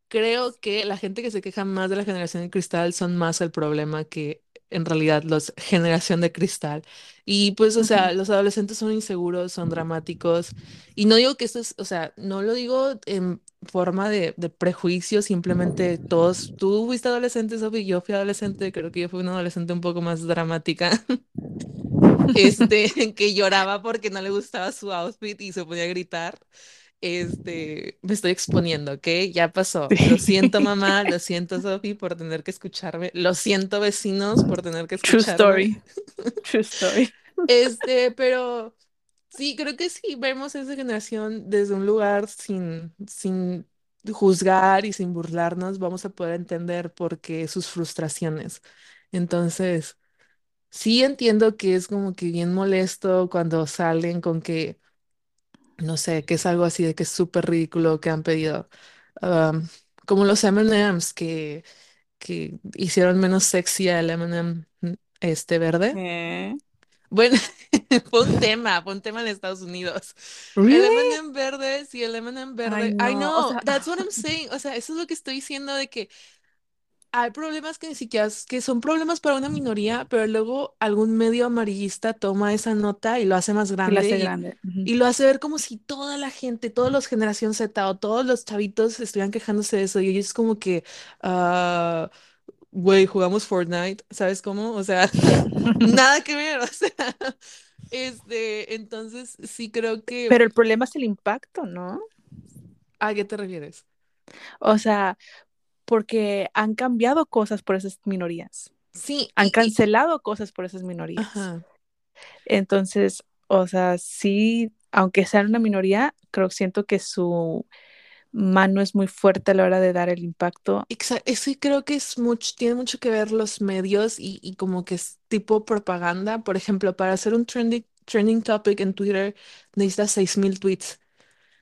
Creo que la gente que se queja más de la generación de cristal son más el problema que en realidad los generación de cristal. Y pues, o sea, los adolescentes son inseguros, son dramáticos. Y no digo que esto es, o sea, no lo digo en forma de, de prejuicio, simplemente todos, tú fuiste adolescente, Sofi, yo fui adolescente, creo que yo fui una adolescente un poco más dramática, <laughs> este, <laughs> que lloraba porque no le gustaba su outfit y se ponía a gritar. Este, me estoy exponiendo, ¿ok? Ya pasó. Lo siento, mamá, lo <laughs> siento, Sofi, por tener que escucharme. Lo siento, vecinos, por tener que True escucharme. story. True story. <laughs> Este, pero sí, creo que sí vemos a esa generación desde un lugar sin, sin juzgar y sin burlarnos, vamos a poder entender por qué sus frustraciones. Entonces, sí entiendo que es como que bien molesto cuando salen con que, no sé, que es algo así de que es súper ridículo que han pedido. Am, como los M&M's que, que hicieron menos sexy al M&M este verde. Bueno, <laughs> fue un tema, fue un tema en Estados Unidos. El ¿Really? M&M verde, sí, el M&M Ay, verde. I no. O know, sea, that's what I'm <laughs> saying. O sea, eso es lo que estoy diciendo de que hay problemas que ni siquiera, que son problemas para una minoría, pero luego algún medio amarillista toma esa nota y lo hace más grande hace y, grande. Y lo hace ver como si toda la gente, todos los generación Z o todos los chavitos estuvieran quejándose de eso. Y ellos es como que, ah, güey, jugamos Fortnite, ¿sabes cómo? O sea, <laughs> nada que ver, <laughs> o sea, este, entonces sí creo que, Pero el problema es el impacto, ¿no? ¿a qué te refieres? O sea, porque han cambiado cosas por esas minorías. Sí, Han y, y, cancelado cosas por esas minorías. ajá. Entonces, o sea, sí, aunque sean una minoría, creo siento que su mano es muy fuerte a la hora de dar el impacto. Exa- Eso creo que es mucho, tiene mucho que ver los medios y, y como que es tipo propaganda. Por ejemplo, para hacer un trending, trending topic en Twitter necesitas 6.000 tweets.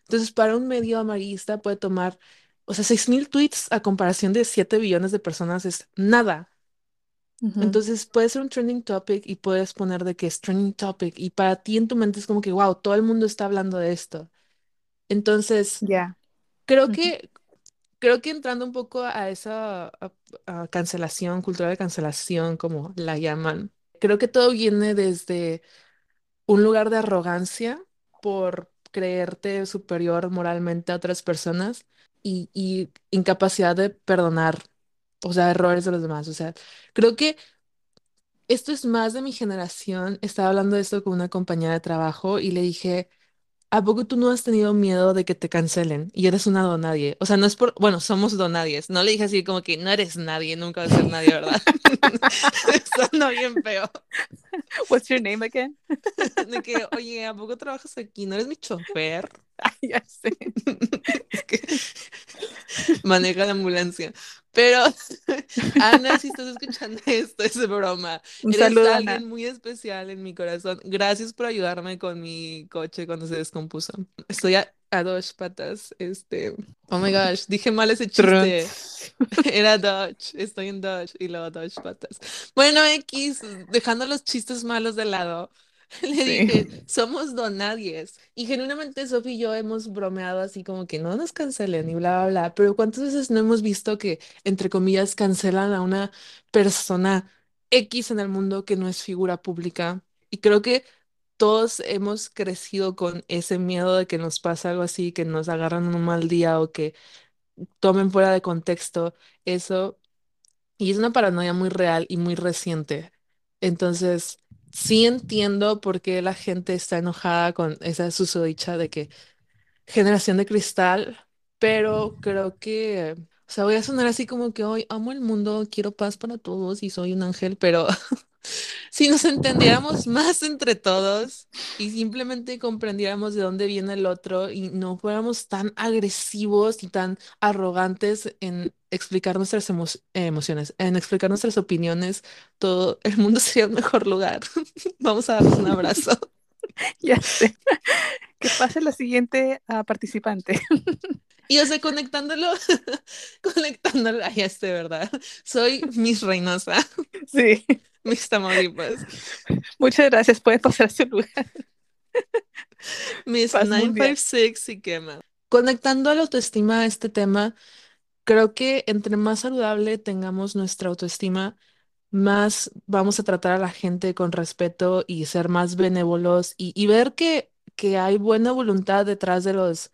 Entonces, para un medio amarillista puede tomar, o sea, 6.000 tweets a comparación de 7 billones de personas es nada. Entonces, puede ser un trending topic y puedes poner de que es trending topic y para ti en tu mente es como que, wow, todo el mundo está hablando de esto. Entonces, Ya. creo que Creo que entrando un poco a esa a- a cancelación, cultura de cancelación, como la llaman, creo que todo viene desde un lugar de arrogancia por creerte superior moralmente a otras personas y, y incapacidad de perdonar, o sea, errores de los demás. O sea, creo que esto es más de mi generación. Estaba hablando de esto con una compañera de trabajo y le dije... ¿A poco tú no has tenido miedo de que te cancelen y eres una donadie? O sea, no es por, bueno, somos donadies. No le dije así como que no eres nadie, nunca vas a ser nadie, ¿verdad? <laughs> Sonó bien feo. <laughs> What's your name again? <laughs> De que, oye, ¿a poco trabajas aquí? ¿No eres mi chofer? <laughs> ya sé. Es que maneja la ambulancia. Pero, Ana, si estás escuchando esto, es broma. Un Eres saludo, Ana. alguien muy especial en mi corazón. Gracias por ayudarme con mi coche cuando se descompuso. Estoy a, a dos patas. Este, oh my gosh, dije mal ese chiste. <laughs> Era Dodge, estoy en Dodge y luego Dodge patas. Bueno, X, dejando los chistes malos de lado, <laughs> le Sí. dije, somos donadies. Y genuinamente Sophie y yo hemos bromeado así como que no nos cancelen y bla, bla, bla. Pero ¿cuántas veces no hemos visto que, entre comillas, cancelan a una persona X en el mundo que no es figura pública? Y creo que todos hemos crecido con ese miedo de que nos pase algo así, que nos agarran un mal día o que tomen fuera de contexto eso. Y es una paranoia muy real y muy reciente. Entonces, sí entiendo por qué la gente está enojada con esa susodicha de que generación de cristal, pero creo que, o sea, voy a sonar así como que hoy amo el mundo, quiero paz para todos y soy un ángel, pero <laughs> si nos entendiéramos más entre todos y simplemente comprendiéramos de dónde viene el otro y no fuéramos tan agresivos y tan arrogantes en explicar nuestras emo- emociones, en explicar nuestras opiniones, todo el mundo <laughs> sería un mejor lugar. Vamos a darnos un abrazo. <laughs> Ya sé. Que pase la siguiente ah, participante. Y o sea, conectándolo, <laughs> conectándolo, ay, este, ¿verdad? Soy Miss Reynosa, Sí. Miss Tamaulipas, Muchas gracias. Puede pasar a su lugar. Miss Paz mundial. 956 y quema. Conectando a la autoestima a este tema, creo que entre más saludable tengamos nuestra autoestima, más vamos a tratar a la gente con respeto y ser más benévolos y, ver que, que hay buena voluntad detrás de los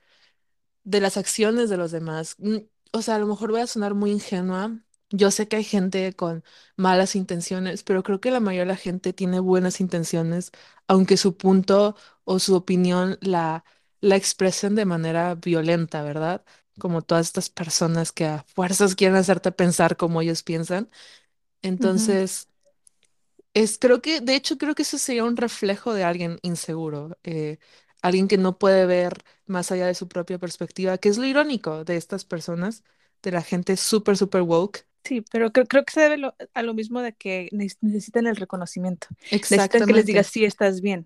de las acciones de los demás. Mm, O sea, a lo mejor voy a sonar muy ingenua. Yo sé que hay gente con malas intenciones, pero creo que la mayoría de la gente tiene buenas intenciones, aunque su punto o su opinión la, la expresen de manera violenta, ¿verdad? Como todas estas personas que a fuerzas quieren hacerte pensar como ellos piensan. Entonces, es, creo que, de hecho, creo que eso sería un reflejo de alguien inseguro, eh, alguien que no puede ver más allá de su propia perspectiva, que es lo irónico de estas personas, de la gente súper, súper woke, Sí, pero creo, creo que se debe lo- a lo mismo de que ne- necesitan el reconocimiento. Necesitan que les digas sí, estás bien.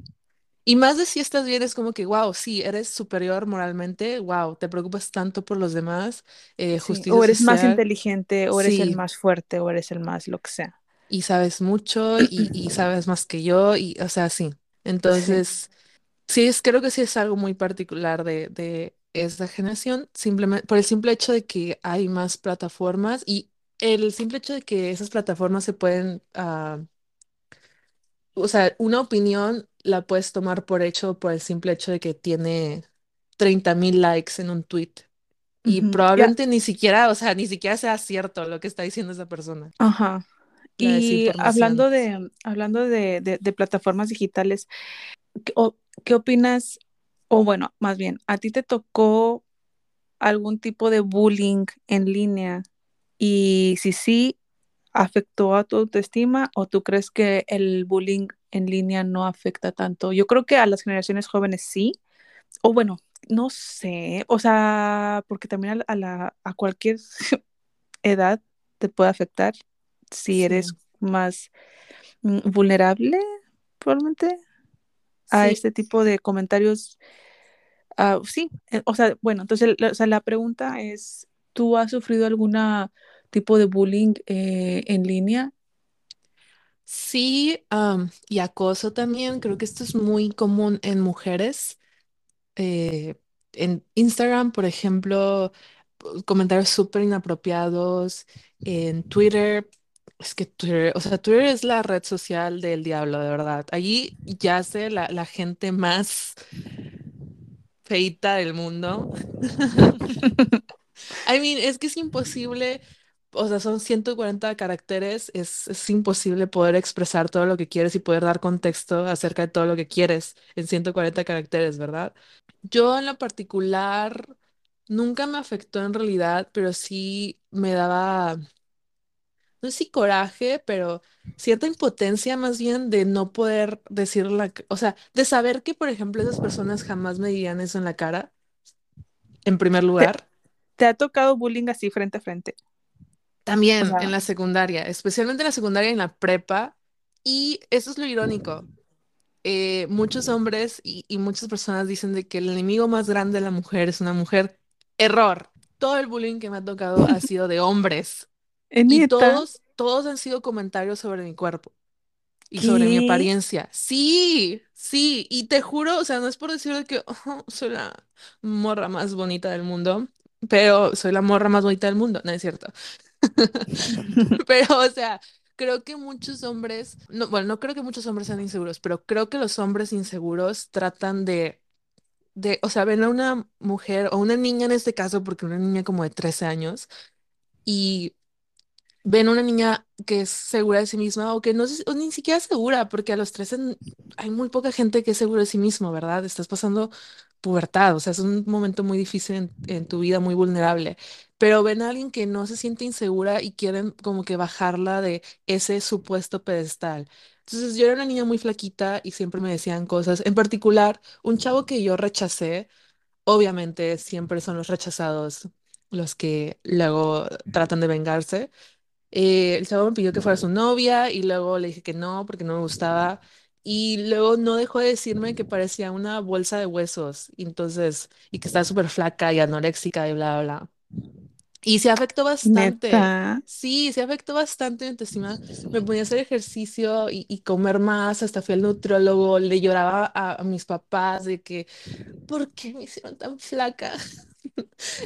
Y más de si estás bien, es como que, wow, sí, eres superior moralmente, wow, te preocupas tanto por los demás, eh, Sí, o eres más inteligente, o eres el más fuerte, o eres el más lo que sea. y sabes mucho y, y <clears throat> sabes más que yo, y, o sea, sí. Entonces, sí, es, creo que sí es algo muy particular de, de esta generación, simplemente por el simple hecho de que hay más plataformas y el simple hecho de que esas plataformas se pueden, ah, o sea, una opinión la puedes tomar por hecho por el simple hecho de que tiene treinta mil likes en un tweet. Y probablemente ni siquiera, o sea, ni siquiera sea cierto lo que está diciendo esa persona, ajá. la Y hablando de, hablando de, de- de plataformas digitales, ¿qué, o- qué opinas? O bueno, más bien, ¿a ti te tocó algún tipo de bullying en línea? Y si sí, ¿afectó a tu autoestima o tú crees que el bullying en línea no afecta tanto? Yo creo que a las generaciones jóvenes sí, o bueno, no sé, o sea, porque también a la, a cualquier <laughs> edad te puede afectar si eres Sí, más mm, vulnerable, probablemente, a sí, este tipo de comentarios. Ah, sí, eh, o sea, bueno, entonces la, o sea, la pregunta es, ¿tú has sufrido algún tipo de bullying eh, en línea? Sí, am, y acoso también, creo que esto es muy común en mujeres. eh, en Instagram, por ejemplo, comentarios súper inapropiados, en Twitter. Es que Twitter, o sea, Twitter es la red social del diablo, de verdad. Allí yace la, la gente más feita del mundo. <laughs> I mean, es que es imposible, o sea, son 140 caracteres, es, es imposible poder expresar todo lo que quieres y poder dar contexto acerca de todo lo que quieres en 140 caracteres, ¿verdad? Yo en lo particular nunca me afectó en realidad, pero sí me daba, no sé si coraje, pero cierta impotencia más bien de no poder decir la, o sea, de saber que, por ejemplo, esas personas jamás me dirían eso en la cara, en primer ¿Te, lugar. te ha tocado bullying así frente a frente? O También en la secundaria, especialmente en la secundaria y en la prepa. Y eso es lo irónico. eh, muchos hombres y, y muchas personas dicen de que el enemigo más grande de la mujer es una mujer. Error. Todo el bullying que me ha tocado ha <laughs> sido de hombres. ¿es Y todos, todos han sido comentarios sobre mi cuerpo y sobre mi apariencia. Sí, sí. Y te juro, o sea, no es por decir de que "Ojo, soy la morra más bonita del mundo, pero soy la morra más bonita del mundo. No es cierto. <laughs> <laughs> Pero, o sea, creo que muchos hombres, no, bueno, no creo que muchos hombres sean inseguros, pero creo que los hombres inseguros tratan de, de, o sea, ven a una mujer o una niña en este caso, porque una niña como de 13 años, y ven una niña que es segura de sí misma o que no es ni siquiera segura, porque a los 13 n- hay muy poca gente que es segura de sí mismo, ¿verdad? Estás pasando pubertad, o sea, es un momento muy difícil en, tu vida, muy vulnerable, pero ven a alguien que no se siente insegura y quieren como que bajarla de ese supuesto pedestal. Entonces yo era una niña muy flaquita y siempre me decían cosas, en particular, un chavo que yo rechacé, obviamente siempre son los rechazados los que luego tratan de vengarse. Eh, el chavo me pidió que fuera su novia y luego le dije que no porque no me gustaba. Y luego no dejó de decirme que parecía una bolsa de huesos. Y entonces, y que estaba súper flaca y anoréxica y bla, bla, bla. Y se afectó bastante. ¿Neta? Sí, se afectó bastante mi autoestima. Me ponía a hacer ejercicio y, y comer más. Hasta fui al nutriólogo. Le lloraba a, a mis papás de que, ¿por qué me hicieron tan flaca? <laughs>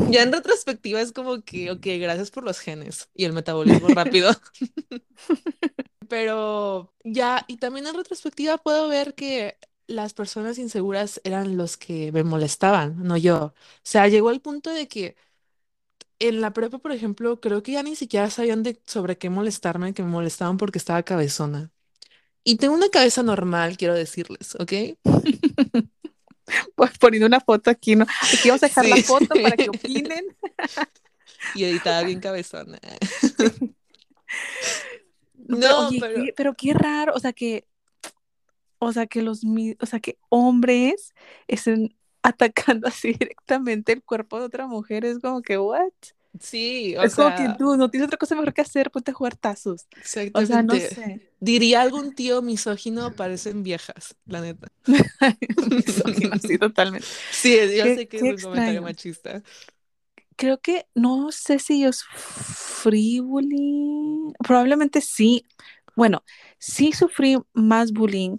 Ya en retrospectiva es como que, ok, gracias por los genes y el metabolismo <laughs> rápido. <laughs> Pero ya, y también en retrospectiva puedo ver que las personas inseguras eran los que me molestaban, no yo. O sea, llegó al punto de que en la prepa, por ejemplo, creo que ya ni siquiera sabían de sobre qué molestarme, que me molestaban porque estaba cabezona. Y tengo una cabeza normal, quiero decirles, ¿ok? <laughs> Pues poniendo una foto aquí, ¿no? Aquí vamos a dejar la foto para que <laughs> opinen. Y editada bien cabezona. <laughs> Pero No, oye, pero qué- pero qué raro, o sea que, o sea que los, o sea que hombres estén <laughs> atacando así directamente el cuerpo de otra mujer, es como que, what? Sí, o Es como que tú no tienes otra cosa mejor que hacer, ponte a jugar tazos. O sea, no exactamente. sé. Diría algún tío misógino, parecen viejas, la neta. <laughs> Misógino, sí, totalmente. <laughs> Sí, yo sé que es un comentario machista. Creo que no sé si es free bullying. Probablemente sí. Bueno, sí sufrí más bullying.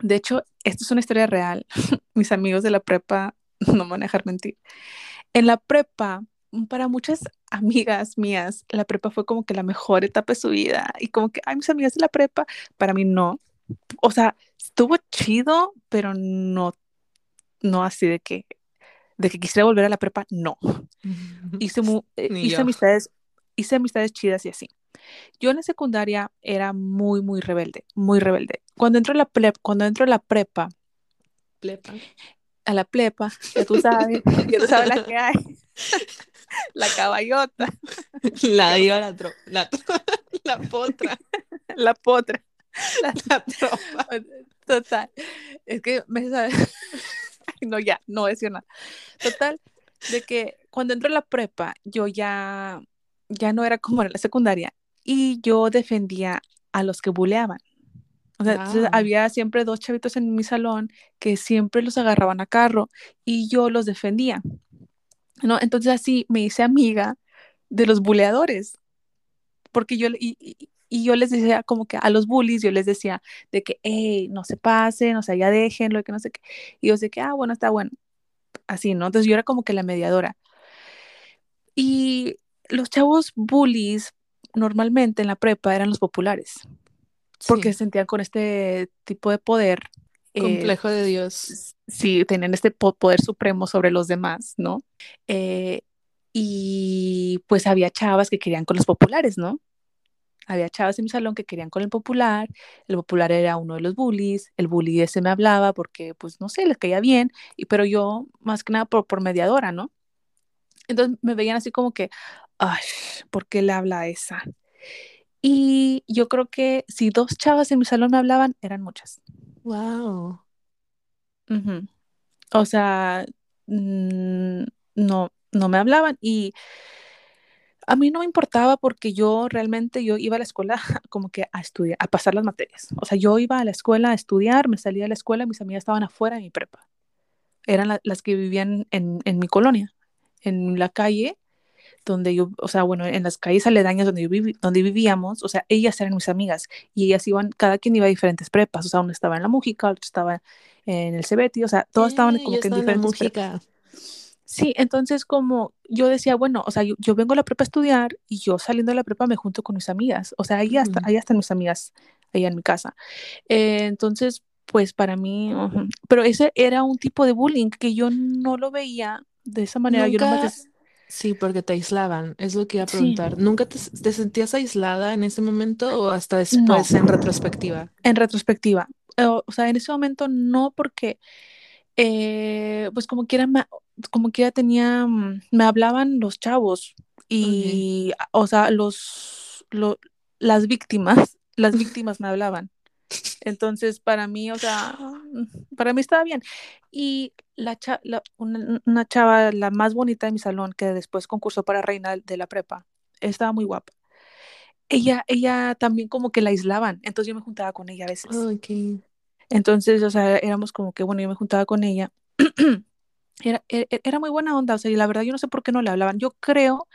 De hecho, esto es una historia real. <laughs> Mis amigos de la prepa <laughs> no me van a dejar mentir. En la prepa, para muchas <laughs> amigas mías, la prepa fue como que la mejor etapa de su vida. Y como que, ay, mis amigas de la prepa, para mí no. O sea, estuvo chido, pero no, no así de que, de que quisiera volver a la prepa, no. <laughs> Hice, mu- eh, hice amistades, hice amistades chidas y así. Yo en la secundaria era muy, muy rebelde, muy rebelde. Cuando entro a la prep, cuando entro a la prepa, Plepa. a la plepa, ya tú sabes, ya tú sabes la que hay, <laughs> la caballota, La iba la tro- la, tro- <laughs> la potra, la potra, la la tropa. Total. Es que me sabes. <laughs> no, ya, no voy a decir nada. Total, de que cuando entré a la prepa, yo ya, ya no era como en la secundaria y yo defendía a los que buleaban. O sea, entonces había siempre dos chavitos en mi salón que siempre los agarraban a carro y yo los defendía, ¿no? Entonces así me hice amiga de los buleadores porque yo, y, y- y yo les decía como que a los bullies, yo les decía de que, hey, no se pasen, o sea, ya déjenlo, que no sé qué. Y yo sé que, ah, bueno, está bueno, así, ¿no? Entonces yo era como que la mediadora. Y los chavos bullies normalmente en la prepa eran los populares, porque Sí, se sentían con este tipo de poder, eh, complejo de Dios. sí, tenían este po- poder supremo sobre los demás, ¿no? Eh, y pues había chavas que querían con los populares, ¿no? Había chavas en mi salón que querían con el popular, el popular era uno de los bullies, el bully ese me hablaba porque, pues, no sé, les caía bien, y, pero yo más que nada por, por mediadora, ¿no? Entonces me veían así como que, ay, ¿por qué le habla a esa? Y yo creo que si dos chavas en mi salón me hablaban, eran muchas. Wow. O sea, mm, no, no me hablaban y a mí no me importaba porque yo realmente yo iba a la escuela <laughs> como que a estudiar, a pasar las materias. O sea, yo iba a la escuela a estudiar, me salía de la escuela, mis amigas estaban afuera de mi prepa. Eran la- las que vivían en, en mi colonia, en la calle donde yo, o sea, bueno, en las calles aledañas donde, yo vivi- donde vivíamos, o sea, ellas eran mis amigas y ellas iban, cada quien iba a diferentes prepas, o sea, uno estaba en la Mújica, otro estaba en el Cebeti, o sea, estaban Eh, como yo que en en la diferentes prepas. Sí, entonces como yo decía, bueno, o sea, yo, yo vengo a la prepa a estudiar y yo saliendo de la prepa me junto con mis amigas, o sea, ahí hasta, Ujú. ahí están mis amigas, allá en mi casa. Eh, entonces, pues para mí, pero ese era un tipo de bullying que yo no lo veía de esa manera, yo nomás sí, porque te aislaban, es lo que iba a sí, preguntar. ¿Nunca te, te sentías aislada en ese momento o hasta no. después en retrospectiva? En retrospectiva, o sea, en ese momento no porque, eh, pues como quiera, me- como quiera tenía, mm, me hablaban los chavos y, o sea, los, lo- las víctimas, <laughs> las víctimas me hablaban. Entonces, para mí, o sea, mm, para mí estaba bien. Y la, cha- la- una, una chava, la más bonita de mi salón, que después concursó para reina de la prepa, estaba muy guapa. Ella, ella también como que la aislaban, entonces yo me juntaba con ella a veces. Ok. Entonces, o sea, éramos como que, bueno, yo me juntaba con ella. <clears throat> Era, e- e- era muy buena onda, o sea, y la verdad yo no sé por qué no le hablaban. Yo creo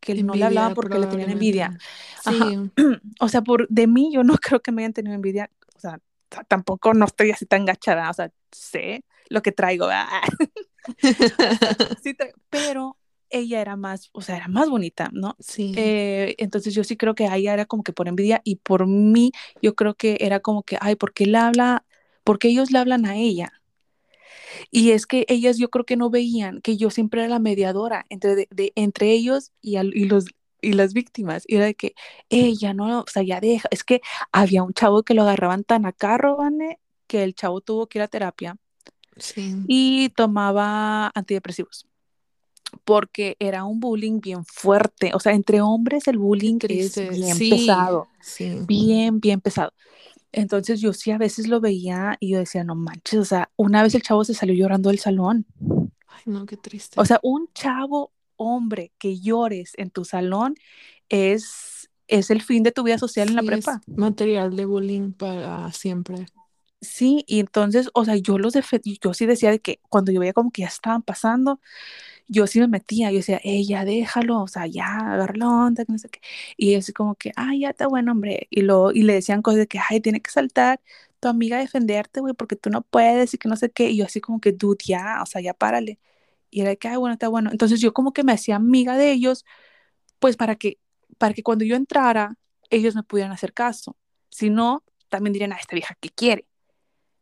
que no le hablaban Envidia, porque le tenían envidia. Ajá. Sí. <clears throat> O sea, por de mí yo no <laughs> creo que me hayan tenido envidia. O sea, tampoco no estoy así tan gachada. O sea, sé lo que traigo. ah. <laughs> Sí traigo, pero ella era más, o sea, era más bonita, ¿no? Sí. Eh, entonces yo sí creo que a ella era como que por envidia y por mí yo creo que era como que, ay, ¿por qué le habla? Porque ellos le hablan a ella. Y es que ellas yo creo que no veían que yo siempre era la mediadora entre, de, de- entre ellos y, al- y los, y las víctimas. Y era de que ella no, o sea, ya deja. Es que había un chavo que lo agarraban tan a carro, Vane, que el chavo tuvo que ir a terapia Sí. y tomaba antidepresivos. Porque era un bullying bien fuerte. O sea, entre hombres el bullying es bien Sí. pesado. Sí. Bien, bien pesado. Entonces yo sí a veces lo veía y yo decía, no manches, o sea, una vez el chavo se salió llorando del salón. Ay, no, qué triste. O sea, un chavo, hombre que llores en tu salón es, es el fin de tu vida social en la Sí, es prepa. material de bullying para siempre. Sí, y entonces, o sea, yo los defe- yo sí decía de que cuando yo veía como que ya estaban pasando, yo sí me metía, yo decía, ey, ya déjalo, o sea, ya, agarra la no sé qué. Y así como que, ay, ya está bueno, hombre. Y, lo, y le decían cosas de que, ay, tiene que saltar tu amiga a defenderte, güey, porque tú no puedes y que no sé qué. Y yo así como que, dude, ya, o sea, ya párale. Y era de que, ay, bueno, está bueno. Entonces yo como que me hacía amiga de ellos, pues para que, para que cuando yo entrara, ellos me pudieran hacer caso. Si no, también dirían, a esta vieja, ¿qué quiere?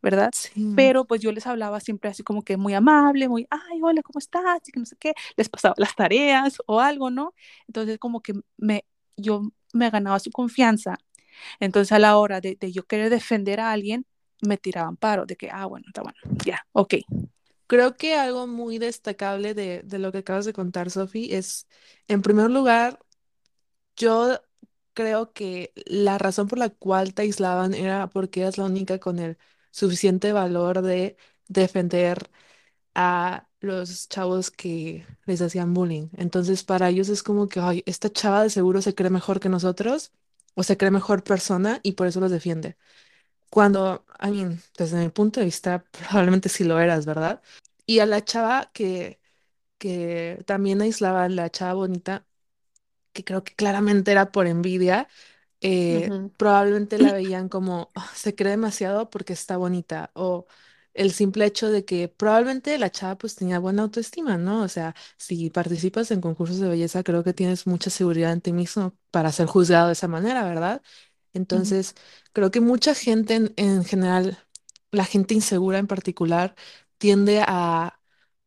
¿Verdad? Sí. Pero pues yo les hablaba siempre así como que muy amable, muy, ay, hola, ¿cómo estás? Y que no sé qué, les pasaba las tareas o algo, ¿no? Entonces como que me, yo me ganaba su confianza. Entonces a la hora de, de yo querer defender a alguien, me tiraban paro, de que, ah, bueno, está bueno, ya, ok. Creo que algo muy destacable de, de lo que acabas de contar, Sofi, es, en primer lugar, yo creo que la razón por la cual te aislaban era porque eras la única con el suficiente valor de defender a los chavos que les hacían bullying. Entonces, para ellos es como que, ay, esta chava de seguro se cree mejor que nosotros o se cree mejor persona y por eso los defiende. Cuando, I mean, desde mi punto de vista, <laughs> probablemente sí lo eras, ¿verdad? Y a la chava que, que también aislaba, la chava bonita, que creo que claramente era por envidia, eh, probablemente la <clears throat> veían como "Ah, se cree demasiado porque está bonita o el simple hecho de que probablemente la chava pues tenía buena autoestima, ¿no? O sea, si participas en concursos de belleza creo que tienes mucha seguridad en ti mismo para ser juzgado de esa manera, ¿verdad? Entonces, creo que mucha gente en, en general, la gente insegura en particular, tiende a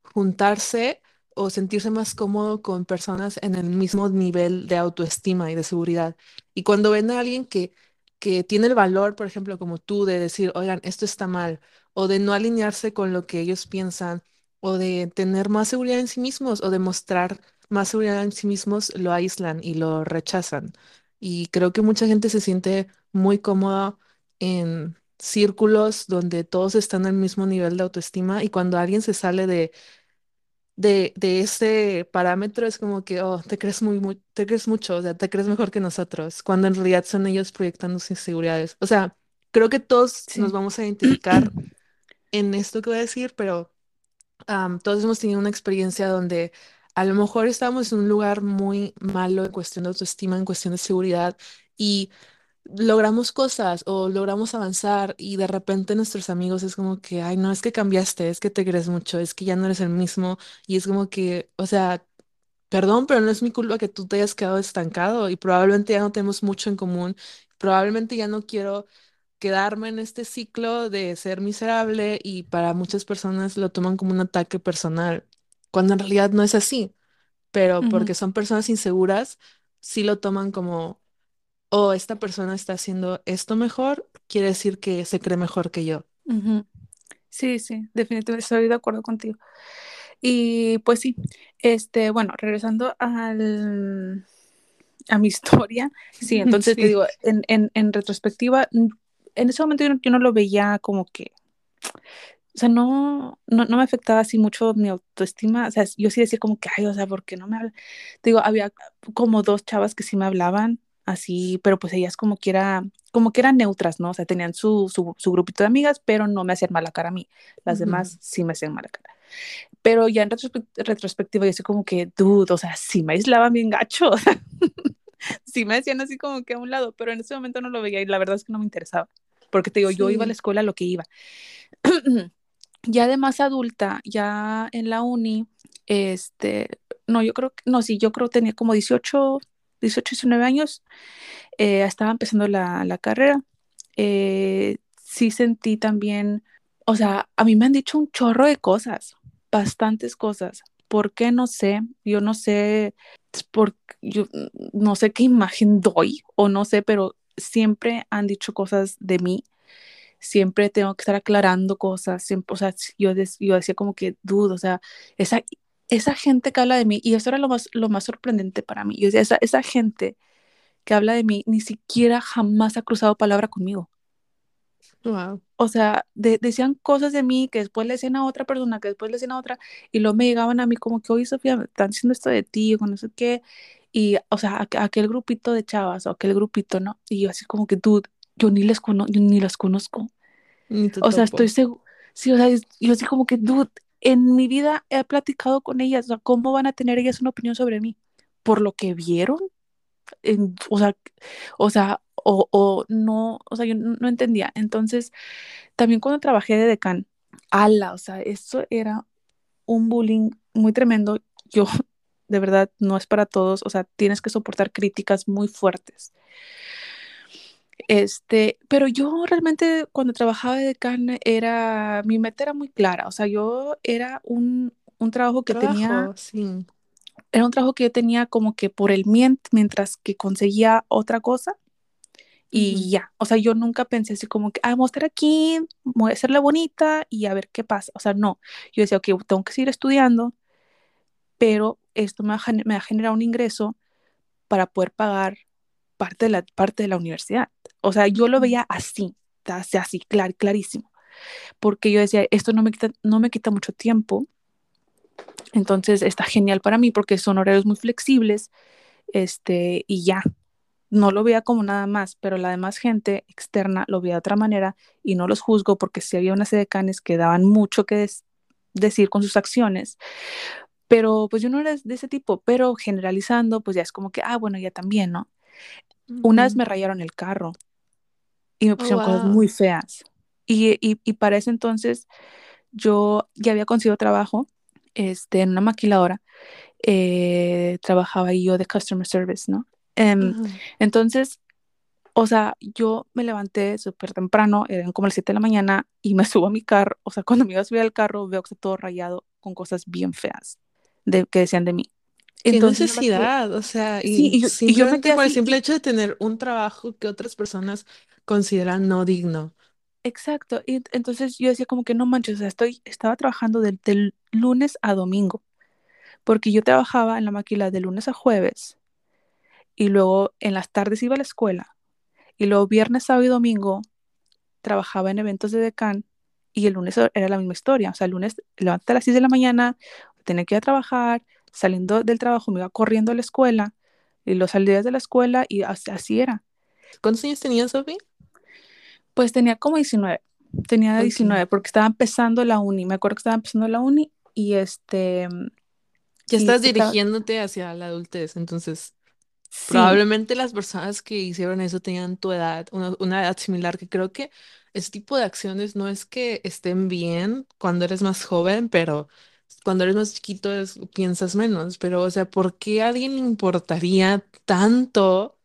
juntarse o sentirse más cómodo con personas en el mismo nivel de autoestima y de seguridad. Y cuando ven a alguien que, que tiene el valor, por ejemplo, como tú, de decir, oigan, esto está mal, o de no alinearse con lo que ellos piensan, o de tener más seguridad en sí mismos, o de mostrar más seguridad en sí mismos, lo aíslan y lo rechazan. Y creo que mucha gente se siente muy cómoda en círculos donde todos están al mismo nivel de autoestima y cuando alguien se sale de de, de ese parámetro es como que, oh, te crees muy, muy, te crees mucho, o sea, te crees mejor que nosotros, cuando en realidad son ellos proyectando sus inseguridades. O sea, creo que todos nos Sí. vamos a identificar en esto que voy a decir, pero am, todos hemos tenido una experiencia donde a lo mejor estábamos en un lugar muy malo en cuestión de autoestima, en cuestión de seguridad, y logramos cosas o logramos avanzar y de repente nuestros amigos es como que, ay, no, es que cambiaste, es que te crees mucho, es que ya no eres el mismo y es como que, o sea, perdón, pero no es mi culpa que tú te hayas quedado estancado y probablemente ya no tenemos mucho en común, probablemente ya no quiero quedarme en este ciclo de ser miserable y para muchas personas lo toman como un ataque personal, cuando en realidad no es así, pero porque son personas inseguras, sí lo toman como o esta persona está haciendo esto mejor, quiere decir que se cree mejor que yo. Sí, sí, definitivamente estoy de acuerdo contigo. Y pues sí, este, bueno, regresando al, a mi <laughs> historia, sí, <laughs> entonces te digo, en, en, en retrospectiva, en ese momento yo no, yo no lo veía como que, o sea, no, no, no me afectaba así mucho mi autoestima, o sea, yo sí decía como que, ay, o sea, ¿por qué no me hablan? Te digo, había como dos chavas que sí me hablaban así, pero pues ellas como que era, como que eran neutras, ¿no? O sea, tenían su, su, su grupito de amigas, pero no me hacían mala cara a mí. Las demás sí me hacían mala cara. Pero ya en retrospe- retrospectiva, yo soy como que, dude, o sea, sí me aislaban bien gacho, <laughs> o sea, sí me hacían así como que a un lado, pero en ese momento no lo veía y la verdad es que no me interesaba. Porque te digo, yo iba a la escuela lo que iba. <clears throat> ya de más adulta, ya en la uni, este, no, yo creo que, no, sí, yo creo que tenía como 18, 18, 19 años, eh, estaba empezando la, la carrera. Eh, sí sentí también, o sea, a mí me han dicho un chorro de cosas, bastantes cosas. ¿Por qué? No sé, yo no sé, por, yo no sé qué imagen doy o no sé, pero siempre han dicho cosas de mí siempre tengo que estar aclarando cosas, siempre, o sea, yo, des, yo decía como que dudo, o sea, esa, esa gente que habla de mí, y eso era lo más, lo más sorprendente para mí, yo decía, esa, esa gente que habla de mí ni siquiera jamás ha cruzado palabra conmigo. Wow. O sea, de- decían cosas de mí que después le decían a otra persona, que después le decían a otra, y luego me llegaban a mí como que, oye, Sofía, me están diciendo esto de ti, o no sé qué, y, o sea, aqu- aquel grupito de chavas, o aquel grupito, ¿no? Y yo así como que, dude, yo ni les conozco, ni las conozco. Ni O sea, estoy seguro, sí, o sea, yo así como que, dude, en mi vida he platicado con ellas, o sea, ¿cómo van a tener ellas una opinión sobre mí? ¿Por lo que vieron? O sea, o sea, o, o no, o sea, yo no, entendía. Entonces, también cuando trabajé de decán, ala, o sea, eso era un bullying muy tremendo. Yo, <laughs> de verdad, no es para todos, o sea, tienes que soportar críticas muy fuertes. Este, pero yo realmente cuando trabajaba de decán era, mi meta era muy clara, o sea, yo era un, un trabajo que tenía, sí. era un trabajo que yo tenía como que por el mient, mientras que conseguía otra cosa y ya, o sea, yo nunca pensé así como que, ah, voy a estar aquí, voy a hacerla bonita y a ver qué pasa, o sea, no, yo decía, ok, tengo que seguir estudiando, pero esto me va me va a generar un ingreso para poder pagar parte de la, parte de la universidad. O sea, yo lo veía así, así, así clar, clarísimo, porque yo decía, esto no me quita, no me quita mucho tiempo, entonces está genial para mí porque son horarios muy flexibles, este, y ya, no lo veía como nada más, pero la demás gente externa lo veía de otra manera y no los juzgo porque sí había unas decanes que daban mucho que decir con sus acciones, pero pues yo no era de ese tipo, pero generalizando, pues ya es como que, ah, bueno, ya también, ¿no? Una vez me rayaron el carro y me Oh, pusieron cosas muy feas. Y, y, y para ese entonces yo ya había conseguido trabajo este, en una maquiladora. eh, trabajaba yo de customer service, ¿no? Em, entonces, o sea, yo me levanté súper temprano, eran como las 7 de la mañana, y me <laughs> subo a mi carro. O sea, cuando me iba a subir al carro, veo que está todo rayado con cosas bien feas de, que decían de mí. Entonces necesidad, o sea, sí, y y yo, y yo me simplemente quedé por el simple y, hecho de tener un trabajo que otras personas consideran no digno. exacto. Y ent- entonces yo decía como que no manches, o sea, estoy, estaba trabajando del, del lunes a domingo, porque yo trabajaba en la maquila de lunes a jueves, y luego en las tardes iba a la escuela, y luego viernes, sábado y domingo trabajaba en eventos de decán y el lunes era la misma historia. O sea, el lunes levanté a las 6 de la mañana, tenía que ir a trabajar, saliendo del trabajo me iba corriendo a la escuela y los salía de la escuela y así, así era. ¿Cuántos años tenías, Sophie? Pues tenía como 19, tenía Ok. 19 porque estaba empezando la uni, me acuerdo que estaba empezando la uni y este, Ya estás estaba, dirigiéndote hacia la adultez, entonces sí, probablemente las personas que hicieron eso tenían tu edad, una, una edad similar, que creo que ese tipo de acciones no es que estén bien cuando eres más joven, pero cuando eres más chiquito es- piensas menos, pero o sea, ¿por qué a alguien le importaría tanto?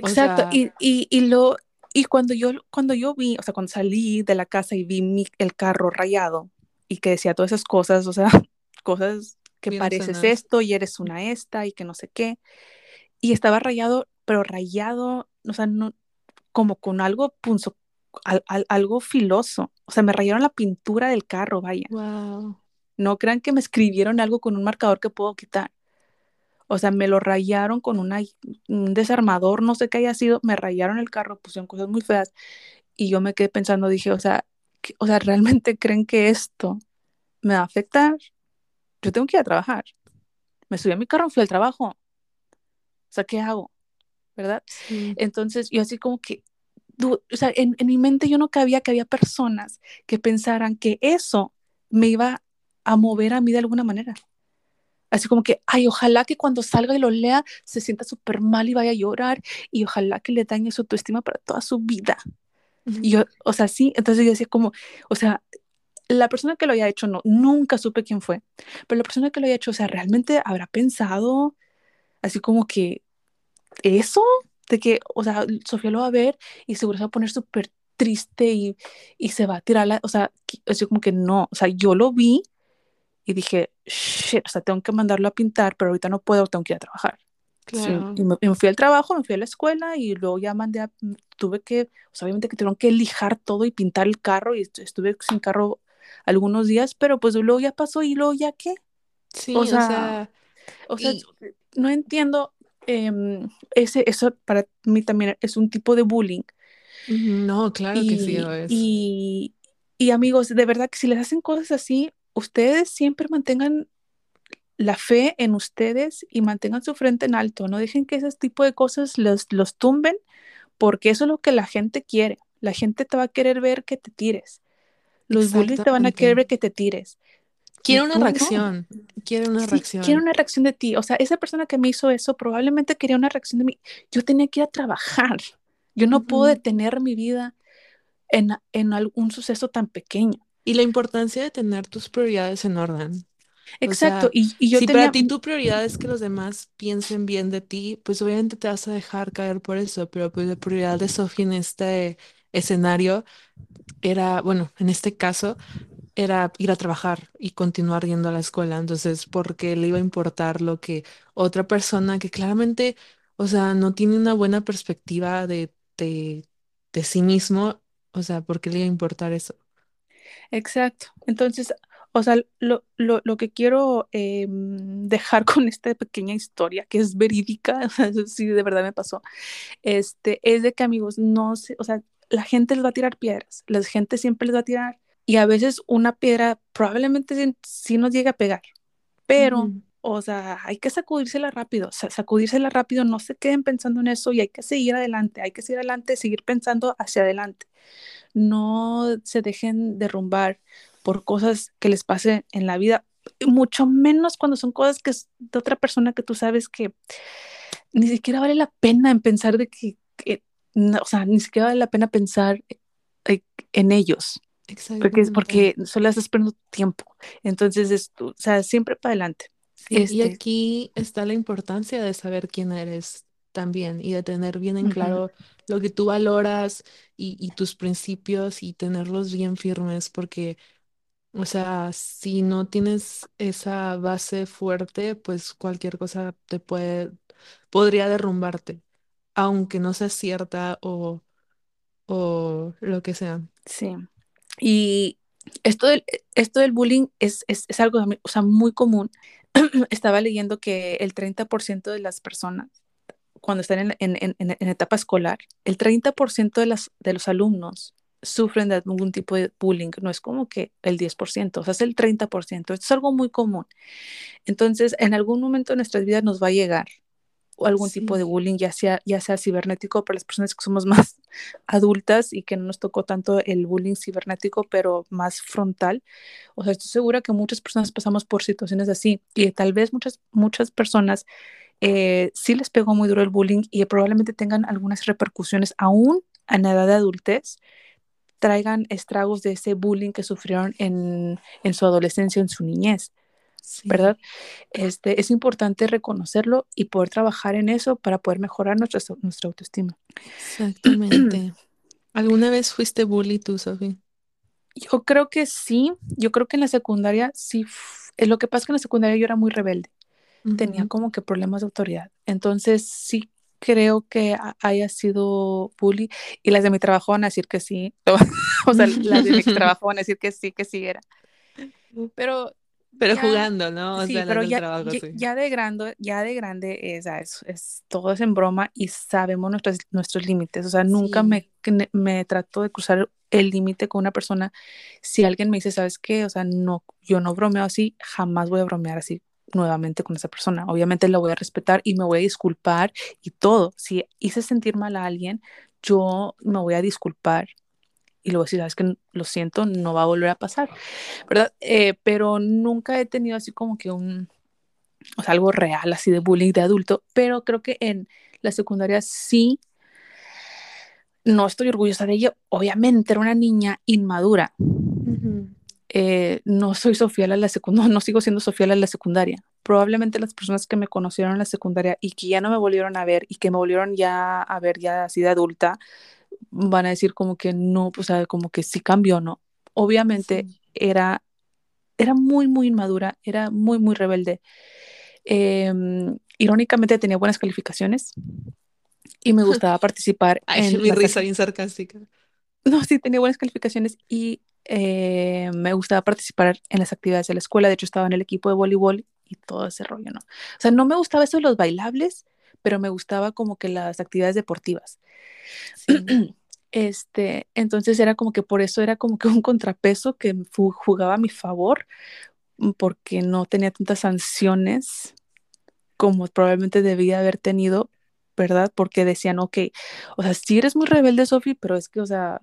O exacto, sea, y, y, y lo... Y cuando yo, cuando yo vi, o sea, cuando salí de la casa y vi mi, el carro rayado y que decía todas esas cosas, o sea, <laughs> cosas que bien pareces esto y eres una esta y que no sé qué. Y estaba rayado, pero rayado, o sea, no, como con algo punzo, al, al, algo filoso. O sea, me rayaron la pintura del carro, vaya. Wow. No crean que me escribieron algo con un marcador que puedo quitar. O sea, me lo rayaron con una, un desarmador, no sé qué haya sido, me rayaron el carro, pusieron cosas muy feas y yo me quedé pensando, dije, o sea, que, o sea, ¿realmente creen que esto me va a afectar? Yo tengo que ir a trabajar. Me subí a mi carro, fui al trabajo. O sea, ¿qué hago? ¿Verdad? Sí, Entonces, yo así como que, o sea, en, en mi mente yo no cabía que había personas que pensaran que eso me iba a mover a mí de alguna manera. Así como que, ay, ojalá que cuando salga y lo lea se sienta súper mal y vaya a llorar y ojalá que le dañe su autoestima para toda su vida. Y yo, o sea, sí, entonces yo decía como, o sea, la persona que lo haya hecho, no, nunca supe quién fue, pero la persona que lo haya hecho, o sea, realmente habrá pensado así como que eso, de que, o sea, Sofía lo va a ver y seguro se va a poner súper triste y, y se va a tirar la, o sea, así como que no, o sea, yo lo vi y dije, shit, o sea, tengo que mandarlo a pintar, pero ahorita no puedo, tengo que ir a trabajar. Sí, claro. y me, y me fui al trabajo, me fui a la escuela y luego ya mandé a, tuve que, o sea, obviamente que tuvieron que lijar todo y pintar el carro y estuve sin carro algunos días, pero pues luego ya pasó y luego ya qué. Sí, o sea, sea, o sea, y no entiendo, eh, ese, eso para mí también es un tipo de bullying, No, claro que sí lo es. Y, y amigos, de verdad que si les hacen cosas así, ustedes siempre mantengan la fe en ustedes y mantengan su frente en alto. No dejen que ese tipo de cosas los, los tumben, porque eso es lo que la gente quiere. La gente te va a querer ver que te tires. Los bullies te van a querer ver que te tires. Quiere una reacción. Quiere una reacción. Quiere una reacción de ti. O sea, esa persona que me hizo eso probablemente quería una reacción de mí. Yo tenía que ir a trabajar. Yo no puedo detener mi vida en, en algún suceso tan pequeño. Y la importancia de tener tus prioridades en orden. Exacto. y, y, yo si para ti tu prioridad es que los demás piensen bien de ti, pues obviamente te vas a dejar caer por eso, pero pues la prioridad de Sofía en este escenario era, bueno, en este caso, era ir a trabajar y continuar yendo a la escuela. Entonces, porque le iba a importar lo que otra persona que claramente, o sea, no tiene una buena perspectiva de, de, de sí mismo, o sea, ¿por qué le iba a importar eso? Exacto. Entonces, o sea, lo, lo, lo que quiero eh, dejar <laughs> con esta pequeña historia, que es verídica, <laughs> sí, de verdad me pasó, este, es de que amigos, no sé, o sea, la gente les va a tirar piedras, la gente siempre les va a tirar, y a veces una piedra probablemente sí, nos llegue a pegar, pero, o sea, hay que sacudírsela rápido, sacudírsela rápido, no se queden pensando en eso y hay que seguir adelante, hay que seguir adelante, seguir pensando hacia adelante. No se dejen derrumbar por cosas que les pase en la vida, mucho menos cuando son cosas que es de otra persona que tú sabes que ni siquiera vale la pena en pensar de que, o sea, ni siquiera vale la pena pensar eh, en ellos. Porque, porque solo estás perdiendo tiempo. Entonces, es, o sea, siempre para adelante. Y este aquí está la importancia de saber quién eres también y de tener bien en claro lo que tú valoras y, y, tus principios y tenerlos bien firmes, porque o sea, si no tienes esa base fuerte, pues cualquier cosa te puede, podría derrumbarte, aunque no sea cierta o, o lo que sea. Sí. Y esto del, esto del bullying es, es, es algo o sea, muy común. <clears throat> Estaba leyendo que el 30% de las personas, cuando están en, en, en, en etapa escolar, el 30% de, las, de los alumnos sufren de algún tipo de bullying, no es como que el 10%, o sea, es el 30%, esto es algo muy común. Entonces, en algún momento de nuestras vidas nos va a llegar algún tipo de bullying, ya sea, ya sea cibernético para las personas que somos <laughs> más adultas y que no nos tocó tanto el bullying cibernético, pero más frontal. O sea, estoy segura que muchas personas pasamos por situaciones así y tal vez muchas, muchas personas eh, sí les pegó muy duro el bullying y probablemente tengan algunas repercusiones aún en la edad de adultez traigan estragos de ese bullying que sufrieron en, en su adolescencia, en su niñez. ¿Verdad? Este, es importante reconocerlo y poder trabajar en eso para poder mejorar nuestra, nuestra autoestima. Exactamente. <clears throat> ¿Alguna vez fuiste bully tú, Sofía? Yo creo que sí. Yo creo que en la secundaria sí. Lo que pasa es que en la secundaria yo era muy rebelde. Tenía como que problemas de autoridad. Entonces sí creo que haya sido bully y las de mi trabajo van a decir que sí. <laughs> o sea, las de mi <laughs> trabajo van a decir que sí, que sí era. Pero pero jugando, ¿no? sí, pero ya, ya, de grande, ya de grande es, es, todo es en broma y sabemos nuestros, nuestros límites. O sea, nunca me, me trato de cruzar el límite con una persona. Si alguien me dice, ¿sabes qué? O sea, no, yo no bromeo así, jamás voy a bromear así nuevamente con esa persona. Obviamente la voy a respetar y me voy a disculpar y todo. Si hice sentir mal a alguien, yo me voy a disculpar y luego si sabes que lo siento, no va a volver a pasar, ¿verdad? Eh, pero nunca he tenido así como que un, o sea, algo real así de bullying de adulto, pero creo que en la secundaria sí, no estoy orgullosa de ello, obviamente era una niña inmadura. Eh, no soy Sofía la secundaria, <laughs> no, no sigo siendo Sofía la secundaria. Probablemente las personas que me conocieron en la secundaria y que ya no me volvieron a ver y que me volvieron ya a ver ya así de adulta, van a decir como que no, pues como que sí cambió, ¿no? Obviamente era, era muy, muy inmadura, era muy, muy rebelde. Em, irónicamente tenía buenas calificaciones y me <laughs> gustaba participar. Ay, en mi risa bien sarcástica. No, sí, tenía buenas calificaciones y eh, me gustaba participar en las actividades de la escuela. De hecho, estaba en el equipo de voleibol y todo ese rollo, ¿no? O sea, no me gustaba eso de los bailables, pero me gustaba como que las actividades deportivas. <clears throat> Este, entonces era como que por eso era como que un contrapeso que jugaba a mi favor, mm, porque no tenía tantas sanciones como probablemente debía haber tenido, ¿verdad? Porque decían, ok, o sea, si eres muy rebelde, Sofi, pero es que, o sea,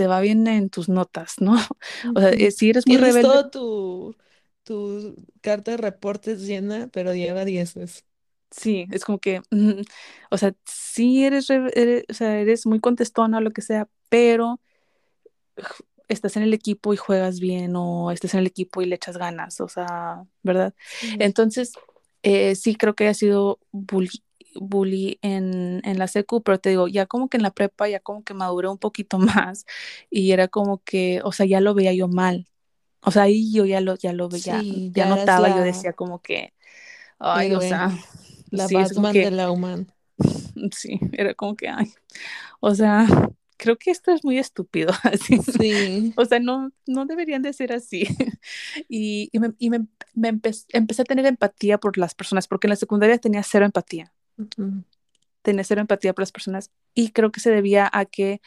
te va bien en tus notas, ¿no? <laughs> O sea, eh, si eres muy Tienes rebelde. todo tu, tu carta de reportes llena, pero lleva dieces. Sí, es como que, mm, o sea, sí eres, eres, o sea, eres muy contestona o lo que sea, pero estás en el equipo y juegas bien o estás en el equipo y le echas ganas, o sea, ¿verdad? Sí. Entonces, eh, sí creo que ha sido bully, bully en, en, la secu, pero te digo, ya como que en la prepa ya como que maduré un poquito <laughs> más y era como que, o sea, ya lo veía yo mal. O sea, ahí yo ya lo, ya lo veía, Sí, ya, ya notaba, la yo decía como que, ay, o sea, la sí, Batman que, de la human. <laughs> Sí, era como que, ay, o sea, creo que esto es muy estúpido, <laughs> así. Sí. O sea, no, no deberían de ser así. Y, y, me, y me, me empe empecé a tener empatía por las personas, porque en la secundaria tenía cero empatía. Tenía cero empatía por las personas y creo que se debía a que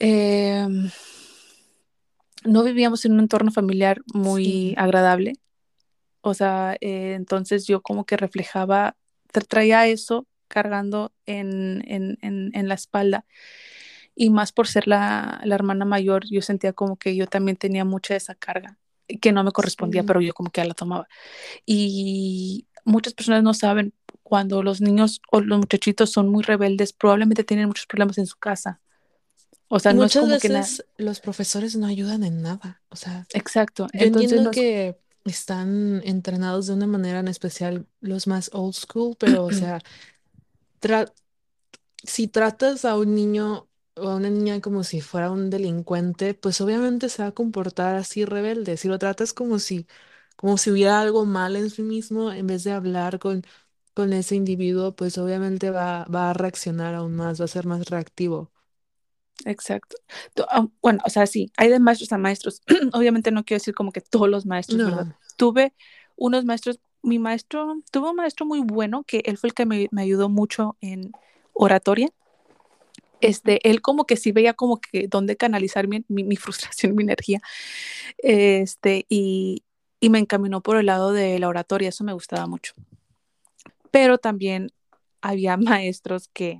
eh, no vivíamos en un entorno familiar muy Sí. agradable. O sea, eh, entonces yo como que reflejaba, traía eso cargando en, en, en, en, la espalda. Y más por ser la, la, hermana mayor, yo sentía como que yo también tenía mucha de esa carga, que no me correspondía, Sí. pero yo como que ya la tomaba. Y muchas personas no saben, cuando los niños o los muchachitos son muy rebeldes, probablemente tienen muchos problemas en su casa. O sea, no es como veces que los profesores no ayudan en nada. O sea, exacto. Yo Entonces, entiendo no es... que están entrenados de una manera en especial los más old school, pero o sea, tra si tratas a un niño o a una niña como si fuera un delincuente, pues obviamente se va a comportar así rebelde. Si lo tratas como si, como si hubiera algo mal en sí mismo, en vez de hablar con, con ese individuo, pues obviamente va, va a reaccionar aún más, va a ser más reactivo. Exacto. Um, bueno, o sea, sí, hay de maestros a maestros. <clears throat> Obviamente no quiero decir como que todos los maestros, no. ¿verdad? Tuve unos maestros, mi maestro, tuve un maestro muy bueno que él fue el que me, me ayudó mucho en oratoria. Este, él como que sí veía como que dónde canalizar mi, mi, mi <laughs> frustración, mi energía. Este, y, y me encaminó por el lado de la oratoria, eso me gustaba mucho. Pero también había <laughs> maestros que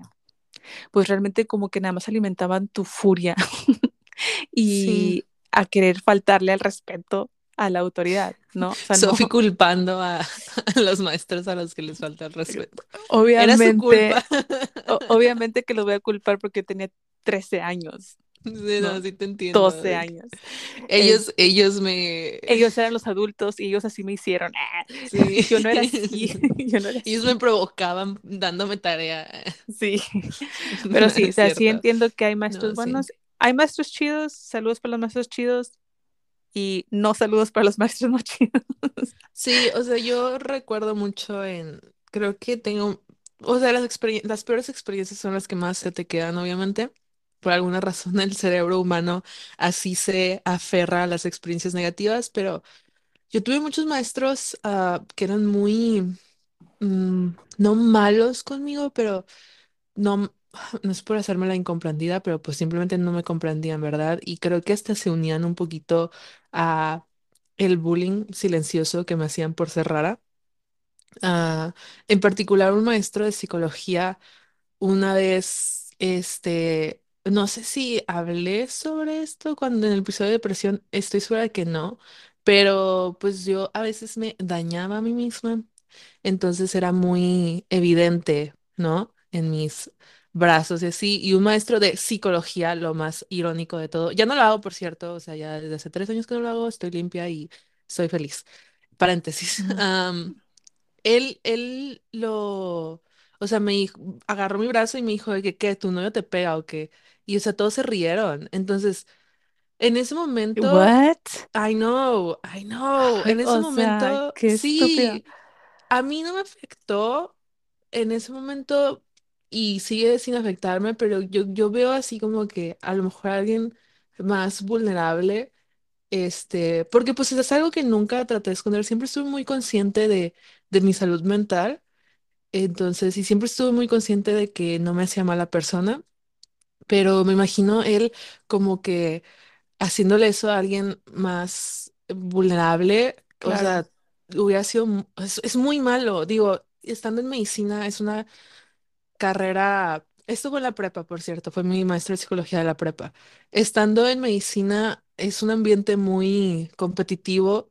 pues realmente como que nada más alimentaban tu furia <laughs> y Sí. a querer faltarle al respeto a la autoridad, ¿no? O sea, <laughs> Sophie no... culpando a, a, los maestros a los que les falta el respeto. Obviamente, Era su culpa. obviamente que lo voy a culpar porque tenía 13 años. Sí, no, no, sí te entiendo. 12 años. <laughs> Ellos, eh, ellos me. Ellos eran los adultos y ellos así me hicieron. Sí. Yo no era así. <laughs> <laughs> Yo no era ellos así. me provocaban dándome tarea. Sí. Pero sí, o sea, sí entiendo que hay maestros no, buenos. Sí. Hay maestros chidos. Saludos para los maestros chidos. Y no saludos para los maestros no chidos. Sí, o sea, yo recuerdo mucho en. Creo que tengo. O sea, las, las peores experiencias son las que más se te quedan, obviamente por alguna razón el cerebro humano así se aferra a las experiencias negativas, pero yo tuve muchos maestros uh, que eran muy, mm, no malos conmigo, pero no, no es por hacerme la incomprendida, pero pues simplemente no me comprendían, ¿verdad? Y creo que hasta se unían un poquito a el bullying silencioso que me hacían por ser rara. Uh, en particular, un maestro de psicología una vez, este, no sé si hablé sobre esto cuando en el episodio de depresión, estoy segura de que no, pero pues yo a veces me dañaba a mí misma, entonces era muy evidente, ¿no? En mis brazos y así, y un maestro de psicología, lo más irónico de todo, ya no lo hago, por cierto, o sea, ya desde hace tres años que no lo hago, estoy limpia y soy feliz. Paréntesis. <laughs> él, él lo... O sea, me dijo, agarró mi brazo y me dijo de que, ¿qué? ¿Tu novio te pega o qué? Y, o sea, todos se rieron. Entonces, en ese momento... What? I know, I know. En ese o momento, sea, qué sí, a mí no me afectó en ese momento y sigue sin afectarme, pero yo, yo veo así como que a lo mejor alguien más vulnerable, este, porque pues es algo que nunca traté de esconder, siempre estuve muy consciente de, de mi salud mental. Entonces, y siempre estuve muy consciente de que no me hacía mala persona, pero me imagino él como que haciéndole eso a alguien más vulnerable, o Claro. sea, hubiera sido, mu- es, es muy malo. Digo, estando en medicina es una carrera, estuvo en la prepa, por cierto, fue mi maestra de psicología de la prepa. Estando en medicina es un ambiente muy competitivo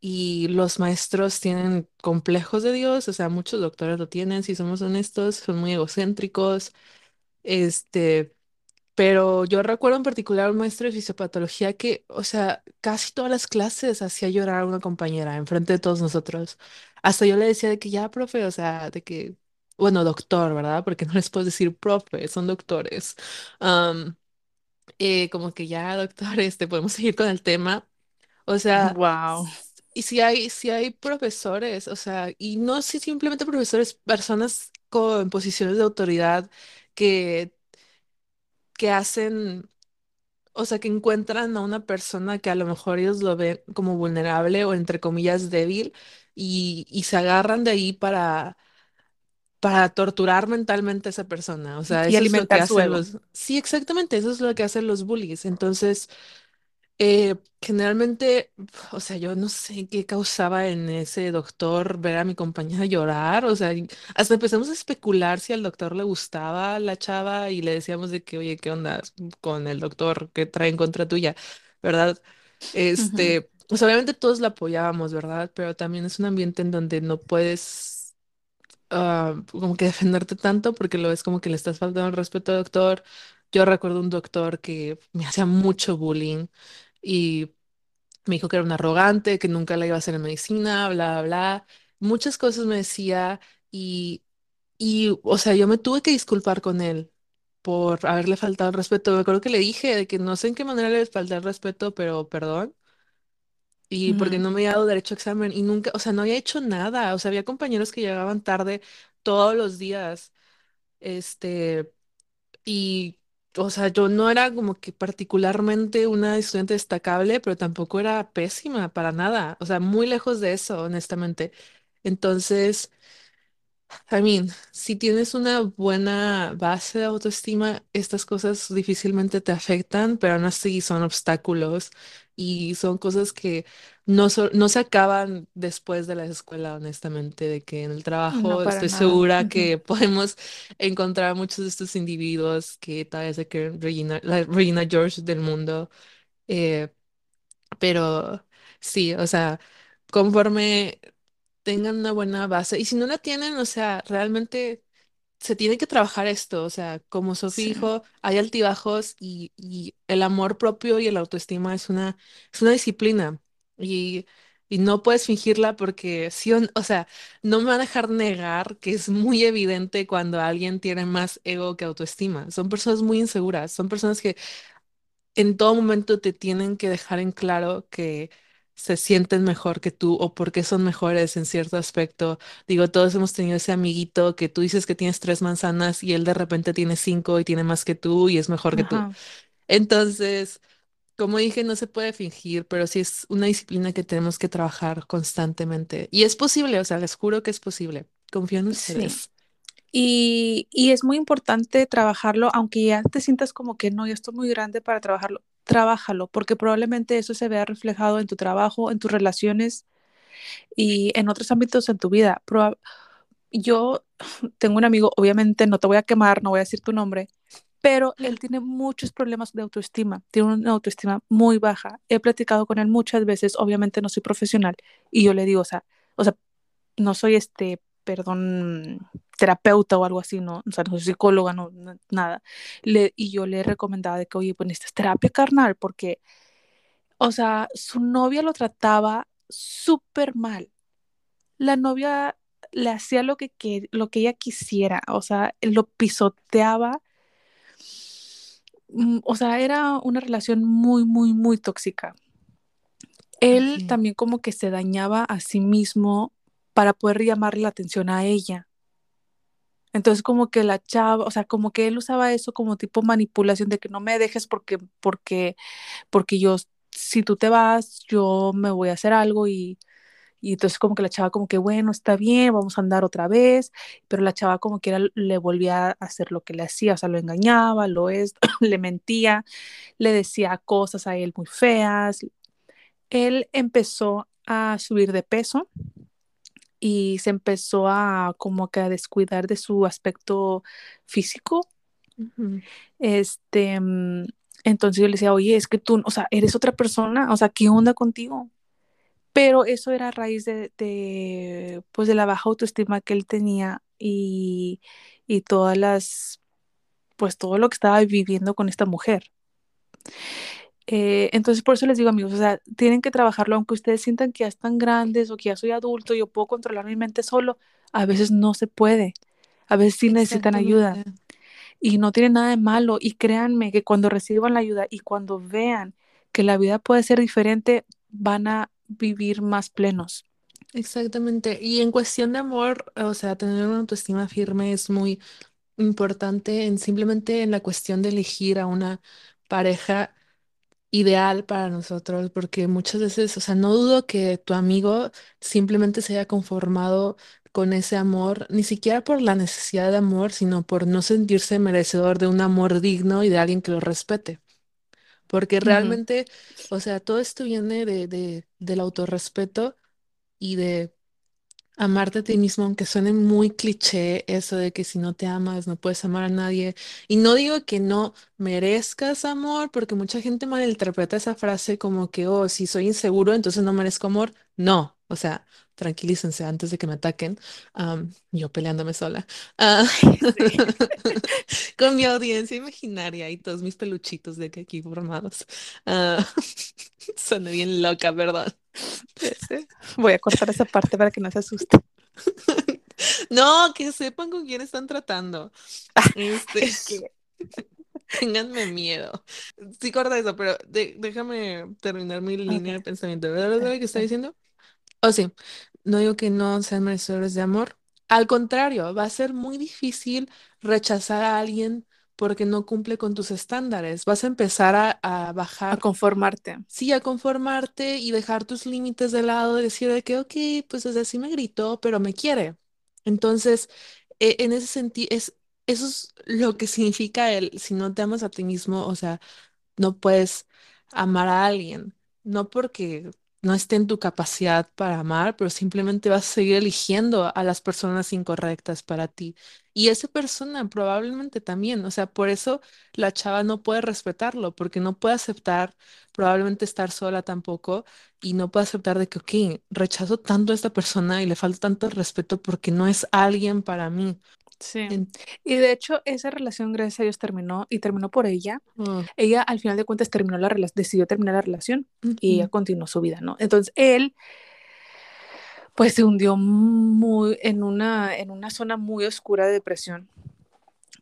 y los maestros tienen complejos de Dios, o sea, muchos doctores lo tienen, si somos honestos, son muy egocéntricos. Este, pero yo recuerdo en particular un maestro de fisiopatología que, o sea, casi todas las clases hacía llorar a una compañera enfrente de todos nosotros. Hasta yo le decía de que ya, profe, o sea, de que, bueno, doctor, ¿verdad? Porque no les puedo decir profe, son doctores. Am, eh, como que ya, doctor, <laughs> este, podemos seguir con el tema. O sea, Wow. y si hay, si hay profesores, o sea, y no si simplemente profesores, personas con posiciones de autoridad que, que hacen o sea, que encuentran a una persona que a lo mejor ellos lo ven como vulnerable o entre comillas débil y, y se agarran de ahí para, para torturar mentalmente a esa persona. O sea, Y eso es lo que alimentar su hacen ego. los... Sí, exactamente, eso es lo que hacen los bullies. Entonces, eh, generalmente, o sea, yo no sé qué causaba en ese doctor ver a mi compañera <laughs> llorar, o sea, y hasta empezamos a especular si al doctor le gustaba la chava y le decíamos de que, oye, ¿qué onda con el doctor que trae en contra tuya? ¿Verdad? Ujú. Este, pues obviamente todos la apoyábamos, ¿verdad? Pero también es un ambiente en donde no puedes ah, como que defenderte tanto porque lo ves como que le estás faltando el respeto al doctor. Yo recuerdo un doctor que me hacía mucho bullying y me dijo que era un arrogante, que nunca la iba a hacer en medicina, bla, bla, bla. Muchas cosas me decía y, y, o sea, yo me tuve que disculpar con él por haberle faltado el respeto. Me acuerdo que le dije de que no sé en qué manera le falté el respeto, pero perdón. Y porque no me había dado derecho a examen y nunca, o sea, no había hecho nada. O sea, había compañeros que llegaban tarde todos los días. Este, y, o sea, yo no era como que particularmente una estudiante destacable, pero tampoco era pésima para nada. O sea, muy lejos de eso, honestamente. Entonces, I mean, si tienes una buena base de autoestima, estas cosas difícilmente te afectan, pero aún así son obstáculos y son cosas que no, so- no se acaban después de la escuela, honestamente, de que en el No, trabajo para estoy nada. segura Ujú. que <laughs> podemos encontrar muchos de estos individuos que tal vez se creen Regina, la Regina George del mundo, eh, pero sí, o sea, conforme tengan una buena base. Y si no la tienen, o sea, realmente se tiene que trabajar esto. O sea, como Sofía Sí. dijo, hay altibajos y, y el amor propio y el autoestima es una, es una disciplina. Y, y no puedes fingirla porque sí, o, o sea, no me va a dejar negar que es muy evidente cuando alguien tiene más ego que autoestima. Son personas muy inseguras, son personas que en todo momento te tienen que dejar en claro que se sienten mejor que tú o porque son mejores en cierto aspecto. Digo, todos hemos tenido ese amiguito que tú dices que tienes tres manzanas y él de repente tiene cinco y tiene más que tú y es mejor que tú. Entonces, como dije, no se puede fingir, pero sí es una disciplina que tenemos que trabajar constantemente. Y es posible, o sea, les juro que es posible. Confío en Sí. ustedes. Y, y es muy importante trabajarlo, aunque ya te sientas como que no, ya estoy muy grande para trabajarlo. Trabájalo, porque probablemente eso se vea reflejado en tu trabajo, en tus relaciones y en otros ámbitos en tu vida. Yo <sighs> tengo un amigo, obviamente no te voy a quemar, no voy a decir tu nombre, pero él tiene muchos problemas de autoestima, tiene una autoestima muy baja. He platicado con él muchas veces, obviamente no soy profesional, y yo le digo, o sea, o sea, no soy este, perdón, terapeuta o algo así, no, o sea, no soy psicóloga, no, no- nada. Le, y yo le recomendaba de que, oye, pues necesitas terapia carnal, porque, o sea, su novia lo trataba súper mal. La novia le hacía lo que, que, lo que ella quisiera, o sea, lo pisoteaba mm, o sea, era una relación muy, muy, muy tóxica. Él Sí, también como que se dañaba a sí mismo para poder llamarle la atención a ella. Entonces como que la chava, o sea, como que él usaba eso como tipo manipulación de que no me dejes porque, porque, porque yo, si tú te vas, yo me voy a hacer algo y, Y entonces como que la chava como que, bueno, está bien, vamos a andar otra vez, pero la chava como que era, le volvía a hacer lo que le hacía, o sea, lo engañaba, lo es, <clears throat> le mentía, le decía cosas a él muy feas. Él empezó a subir de peso y se empezó a como que a descuidar de su aspecto físico. Este, mm, entonces yo le decía, oye, es que tú, o sea, eres otra persona, o sea, ¿qué onda contigo? Pero eso era a raíz de, de pues, de la baja autoestima que él tenía y, y todas las, pues todo lo que estaba viviendo con esta mujer. Eh, entonces, por eso les digo, amigos, o sea, tienen que trabajarlo, aunque ustedes sientan que ya están grandes o que ya soy adulto y yo puedo controlar mi mente solo, a veces no se puede, a veces sí necesitan ayuda y no tiene nada de malo y créanme que cuando reciban la ayuda y cuando vean que la vida puede ser diferente, van a vivir más plenos. Exactamente. Y en cuestión de amor, o sea, tener una autoestima firme es muy importante en simplemente en la cuestión de elegir a una pareja ideal para nosotros, porque muchas veces, o sea, no dudo que tu amigo simplemente se haya conformado con ese amor, ni siquiera por la necesidad de amor, sino por no sentirse merecedor de un amor digno y de alguien que lo respete. Porque realmente, o sea, todo esto viene de, de, del autorrespeto y de amarte a ti mismo, aunque suene muy cliché eso de que si no te amas no puedes amar a nadie. Y no digo que no merezcas amor, porque mucha gente malinterpreta esa frase como que, oh, si soy inseguro, entonces no merezco amor. No, o sea, tranquilícense antes de que me ataquen. yo peleándome sola. <laughs> Ah, <laughs> con mi audiencia imaginaria y todos mis peluchitos de que aquí formados. <laughs> Uh, bien loca, perdón. Voy a cortar esa parte para que no se asuste. No, que sepan con quién están tratando. Este, Ténganme miedo. Sí, corta eso, pero déjame terminar mi línea de pensamiento. ¿Verdad lo que está diciendo? O sí, no digo que no sean merecedores de amor. Al contrario, va a ser muy difícil rechazar a alguien porque no cumple con tus estándares. Vas a empezar a, a bajar. A conformarte. Sí, a conformarte y dejar tus límites de lado, y decir de que, ok, pues es así me gritó, pero me quiere. Entonces, e, en ese sentido, es, eso es lo que significa el, si no te amas a ti mismo, o sea, no puedes amar a alguien. No porque no esté en tu capacidad para amar, pero simplemente vas a seguir eligiendo a las personas incorrectas para ti. Y esa persona probablemente también, o sea, por eso la chava no puede respetarlo, porque no puede aceptar probablemente estar sola tampoco y no puede aceptar de que, ok, rechazo tanto a esta persona y le falta tanto respeto porque no es alguien para mí. Sí. Y de hecho, esa relación, gracias a Dios, terminó y terminó por ella. Oh. Ella, al final de cuentas, terminó la decidió terminar la relación y ella continuó su vida, ¿no? Entonces, él, pues se hundió muy en una, en una zona muy oscura de depresión.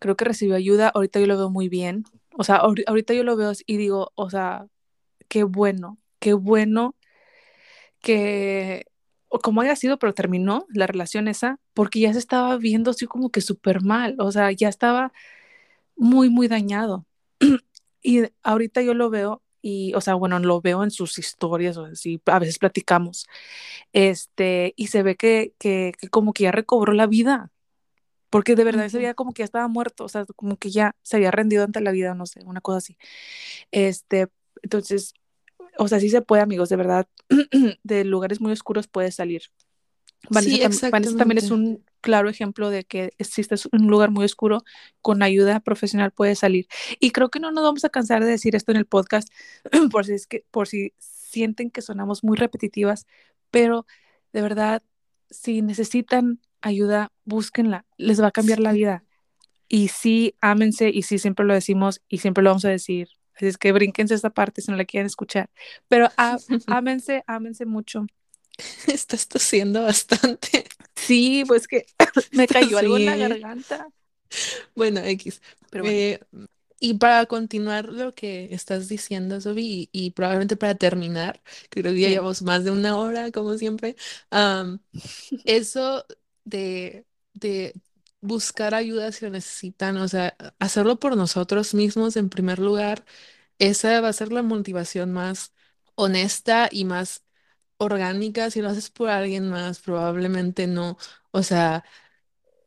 Creo que recibió ayuda. Ahorita yo lo veo muy bien. O sea, ahorita yo lo veo y digo, o sea, qué bueno, qué bueno que o como haya sido, pero terminó la relación esa, porque ya se estaba viendo así como que súper mal, o sea, ya estaba muy, muy dañado. <clears throat> y ahorita yo lo veo y, o sea, bueno, lo veo en sus historias, o así, a veces platicamos, este, y se ve que, que, como que ya recobró la vida, porque de verdad se veía como que ya estaba muerto, o sea, como que ya se había rendido ante la vida, no sé, una cosa así. Este, entonces, o sea, sí se puede, amigos, de verdad, <clears throat> de lugares muy oscuros puede salir. Vanessa, también es un claro ejemplo de que existe un lugar muy oscuro, con ayuda profesional puede salir. Y creo que no nos vamos a cansar de decir esto en el podcast, <clears throat> por si, es que, por si sienten que sonamos muy repetitivas, pero de verdad, si necesitan ayuda, búsquenla, les va a cambiar la vida. Y sí, ámense, y sí, siempre lo decimos y siempre lo vamos a decir, Así es que brínquense esta parte si no la quieren escuchar. Pero <laughs> ámense, ámense mucho. Estás tosiendo bastante. Sí, pues que <laughs> me cayó algo en la garganta. Bueno, X. Eh, y para continuar lo que estás diciendo, Sobi, y, probablemente para terminar, creo que ya llevamos más de una hora, como siempre, <laughs> eso de, de buscar ayuda si lo necesitan, o sea, hacerlo por nosotros mismos en primer lugar, esa va a ser la motivación más honesta y más orgánica, si lo haces por alguien más, probablemente no, o sea,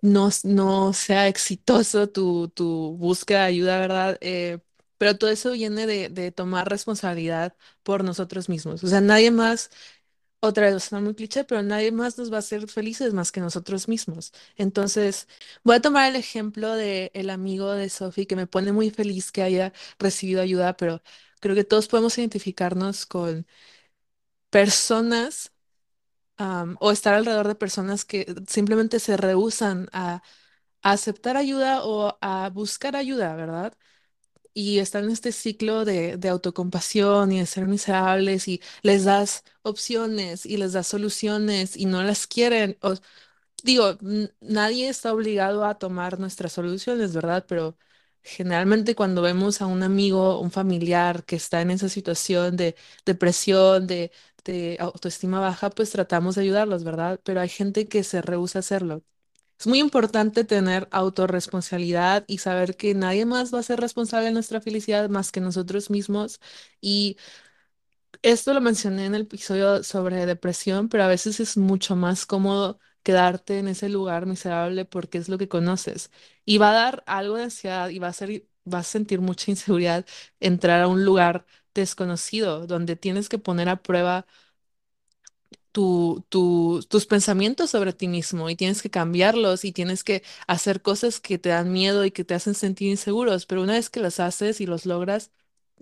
no, no sea exitoso tu, tu búsqueda de ayuda, ¿verdad? Eh, pero todo eso viene de, de tomar responsabilidad por nosotros mismos. O sea, nadie más otra vez, suena muy cliché, pero nadie más nos va a hacer felices más que nosotros mismos. Entonces, voy a tomar el ejemplo de el amigo de Sophie que me pone muy feliz que haya recibido ayuda, pero creo que todos podemos identificarnos con personas o estar alrededor de personas que simplemente se rehúsan a, a aceptar ayuda o a buscar ayuda, ¿verdad? Y están en este ciclo de, de autocompasión y de ser miserables y les das opciones y les das soluciones y no las quieren. O, digo, nadie está obligado a tomar nuestras soluciones, ¿verdad? Pero generalmente cuando vemos a un amigo, un familiar que está en esa situación de depresión, de, de autoestima baja, pues tratamos de ayudarlos, ¿verdad? Pero hay gente que se rehúsa a hacerlo. Es muy importante tener autorresponsabilidad y saber que nadie más va a ser responsable de nuestra felicidad más que nosotros mismos. Y esto lo mencioné en el episodio sobre depresión, pero a veces es mucho más cómodo quedarte en ese lugar miserable porque es lo que conoces. Y va a dar algo de ansiedad y va a ser, vas a sentir mucha inseguridad entrar a un lugar desconocido donde tienes que poner a prueba tu, tu- tus pensamientos sobre ti mismo y tienes que cambiarlos y tienes que hacer cosas que te dan miedo y que te hacen sentir inseguros, pero una vez que los haces y los logras,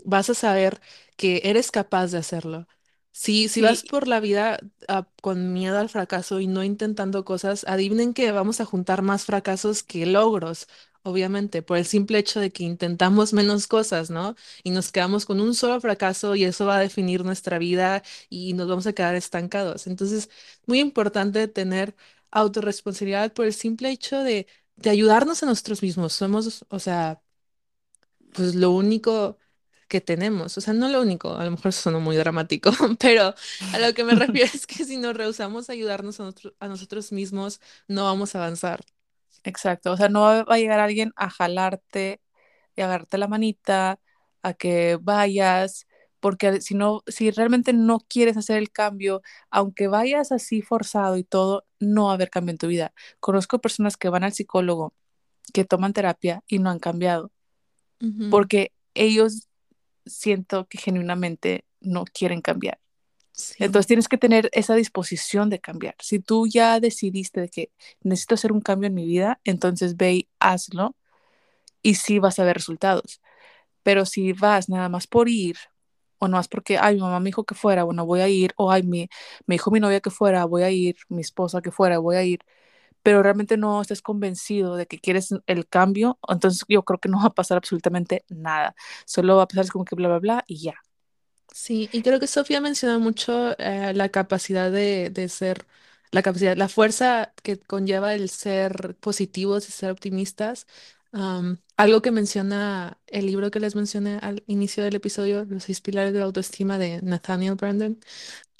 vas a saber que eres capaz de hacerlo. Si, si vas por la vida ah, con miedo al fracaso y no intentando cosas, adivinen que vamos a juntar más fracasos que logros, obviamente, por el simple hecho de que intentamos menos cosas, ¿no? Y nos quedamos con un solo fracaso y eso va a definir nuestra vida y nos vamos a quedar estancados. Entonces, muy importante tener autorresponsabilidad por el simple hecho de, de ayudarnos a nosotros mismos. Somos, o sea, pues lo único que tenemos, o sea, no lo único, a lo mejor sonó muy dramático, <laughs> pero a lo que me <laughs> refiero es que si nos rehusamos a ayudarnos a, nosotros a nosotros mismos, no vamos a avanzar. Exacto. O sea, no va a llegar alguien a jalarte y agarrarte la manita, a que vayas, porque si no, si realmente no quieres hacer el cambio, aunque vayas así forzado y todo, no va a haber cambio en tu vida. Conozco personas que van al psicólogo, que toman terapia y no han cambiado, porque ellos siento que genuinamente no quieren cambiar. Sí, Entonces tienes que tener esa disposición de cambiar. Si tú ya decidiste de que necesito hacer un cambio en mi vida, entonces ve y hazlo y sí vas a ver resultados. Pero si vas nada más por ir, o no más porque, ay, mi mamá me dijo que fuera, bueno, voy a ir, o ay, mi, me dijo mi novia que fuera, voy a ir, mi esposa que fuera, voy a ir, pero realmente no estés convencido de que quieres el cambio, entonces yo creo que no va a pasar absolutamente nada. Solo va a pasar como que bla, bla, bla y ya. Sí, y creo que Sofía mencionó mucho eh, la capacidad de, de ser, la capacidad, la fuerza que conlleva el ser positivos y ser optimistas. Algo que menciona el libro que les mencioné al inicio del episodio, Los seis pilares de la autoestima de Nathaniel Branden,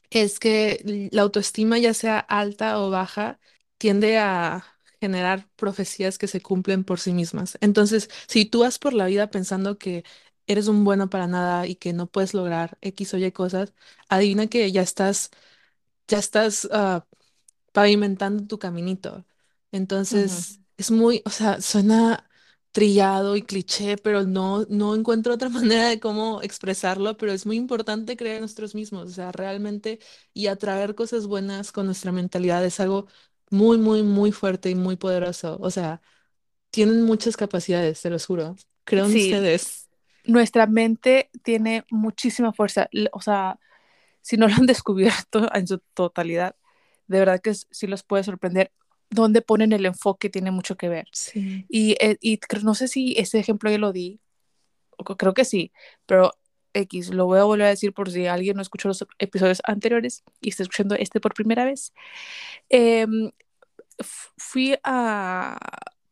es que la autoestima, ya sea alta o baja, tiende a generar profecías que se cumplen por sí mismas. Entonces, si tú vas por la vida pensando que eres un bueno para nada y que no puedes lograr X o Y cosas, adivina que ya estás, ya estás ah, pavimentando tu caminito. Entonces, es muy, o sea, suena trillado y cliché, pero no, no encuentro otra <laughs> manera de cómo expresarlo, pero es muy importante creer en nosotros mismos, o sea, realmente y atraer cosas buenas con nuestra mentalidad es algo muy, muy, muy fuerte y muy poderoso. O sea, tienen muchas capacidades, te lo juro. Creo en Sí, ustedes. Nuestra mente tiene muchísima fuerza, o sea, si no lo han <laughs> descubierto en su totalidad, de verdad que sí los puede sorprender. Dónde ponen el enfoque tiene mucho que ver. Sí. Y, eh, y no sé si ese ejemplo ya lo di, creo que sí, pero X, lo voy a volver a decir por si alguien no escuchó los episodios anteriores y está escuchando este por primera vez. Em, fui a,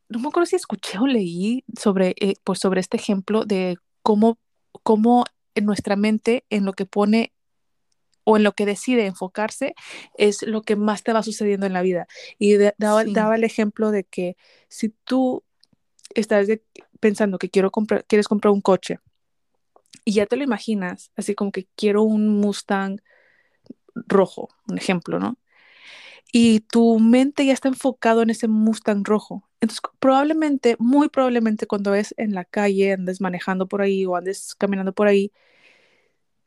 no me acuerdo si escuché o leí sobre, eh, pues sobre este ejemplo de cómo, cómo en nuestra mente, en lo que pone o en lo que decide enfocarse, es lo que más te va sucediendo en la vida. Y de- daba, Sí. daba el ejemplo de que si tú estás de- pensando que quiero comprar, quieres comprar un coche y ya te lo imaginas, así como que quiero un Mustang rojo, un ejemplo, ¿no? Y tu mente ya está enfocado en ese Mustang rojo. Entonces, probablemente, muy probablemente cuando ves en la calle, andes manejando por ahí o andes caminando por ahí,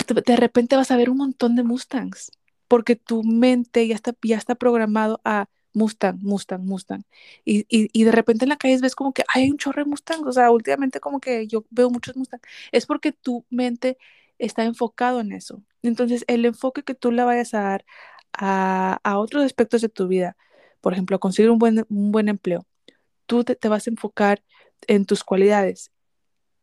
de repente vas a ver un montón de Mustangs, porque tu mente ya está, ya está programado a Mustang, Mustang, Mustang. Y, y, y, de repente en la calle ves como que hay un chorro de Mustang. O sea, últimamente como que yo veo muchos Mustang. Es porque tu mente está enfocado en eso. Entonces, el enfoque que tú le vayas a dar a, otros aspectos de tu vida, por ejemplo, conseguir un buen, un buen empleo, tú te, te vas a enfocar en tus cualidades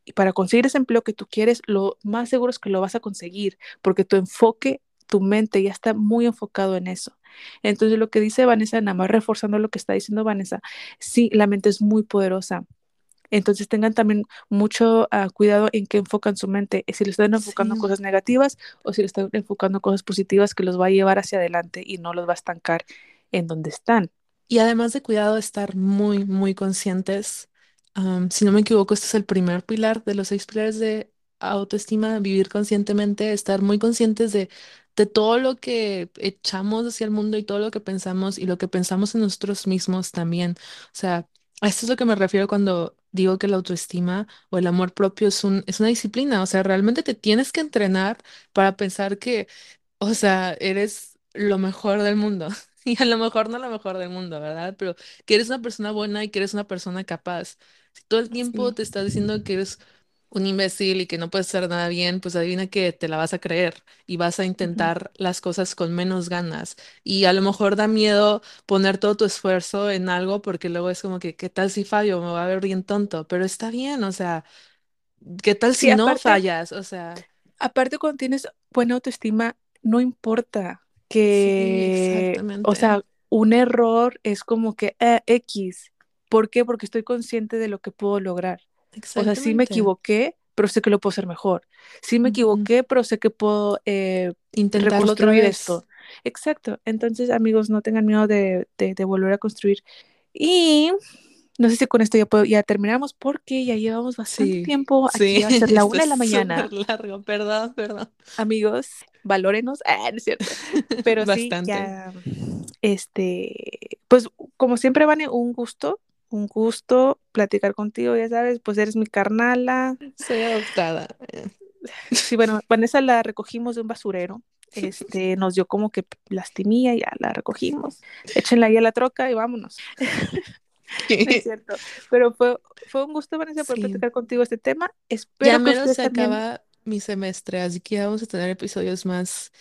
y para conseguir ese empleo que tú quieres, lo más seguro es que lo vas a conseguir, porque tu enfoque, tu mente ya está muy enfocado en eso. Entonces, lo que dice Vanessa, nada más reforzando lo que está diciendo Vanessa, sí, la mente es muy poderosa. Entonces tengan también mucho uh, cuidado en qué enfocan su mente, si le están enfocando sí. cosas negativas o si le están enfocando cosas positivas que los va a llevar hacia adelante y no los va a estancar en donde están. Y además de cuidado, estar muy, muy conscientes Um, si no me equivoco, este es el primer pilar de los seis pilares de autoestima, vivir conscientemente, estar muy conscientes de, de todo lo que echamos hacia el mundo y todo lo que pensamos y lo que pensamos en nosotros mismos también. O sea, a esto es lo que me refiero cuando digo que la autoestima o el amor propio es un, es una disciplina. O sea, realmente te tienes que entrenar para pensar que, o sea, eres lo mejor del mundo. <laughs> Y a lo mejor no lo mejor del mundo, ¿verdad? Pero que eres una persona buena y que eres una persona capaz. Si todo el tiempo Sí. te estás diciendo que eres un imbécil y que no puedes hacer nada bien, pues adivina que te la vas a creer y vas a intentar las cosas con menos ganas. Y a lo mejor da miedo poner todo tu esfuerzo en algo porque luego es como que, ¿qué tal si fallo? Me va a ver bien tonto, pero está bien, o sea, ¿qué tal Sí, si no fallas? O sea, aparte cuando tienes buena autoestima, no importa sí, que, o exactamente, sea, un error es como que eh, X. ¿Por qué? Porque estoy consciente de lo que puedo lograr. O sea, sí me equivoqué, pero sé que lo puedo hacer mejor. Sí me equivoqué, pero sé que puedo eh, Intentarlo otra reconstruir esto. Exacto. Entonces, amigos, no tengan miedo de, de, de volver a construir. Y no sé si con esto ya, puedo, ya terminamos porque ya llevamos bastante Sí, tiempo. Aquí sí, va a ser <laughs> la una de la mañana. largo, perdón, perdón. Amigos, valórenos. <laughs> Ah, no es cierto. <laughs> Pero sí, Bastante. ya, este, pues como siempre, Vane, un gusto, un gusto platicar contigo, ya sabes, pues eres mi carnala. Soy adoptada. eh. Sí, bueno, Vanessa la recogimos de un basurero. Este, nos dio como que lastimía, ya la recogimos. Échenla ahí a la troca y vámonos. <laughs> No es cierto. Pero fue, fue un gusto, Vanessa, poder Sí, platicar contigo este tema. ya Espero que mero ustedes se también. acaba mi semestre, así que ya vamos a tener episodios más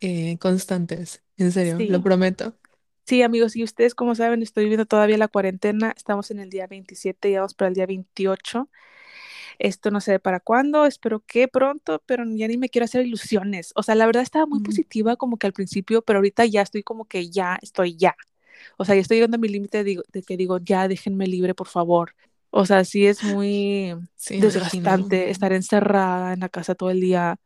eh, constantes. En serio, lo Sí, prometo. Sí, amigos, y ustedes, como saben, estoy viviendo todavía la cuarentena. Estamos en el día 27 y vamos para el día 28. Esto no sé para cuándo, espero que pronto, pero ya ni me quiero hacer ilusiones. O sea, la verdad estaba muy Mm, positiva como que al principio, pero ahorita ya estoy como que ya estoy ya. O sea, ya estoy llegando a mi límite de, de que digo, ya déjenme libre, por favor. O sea, sí es muy <sighs> Sí, me imagino. desgastante estar encerrada en la casa todo el día,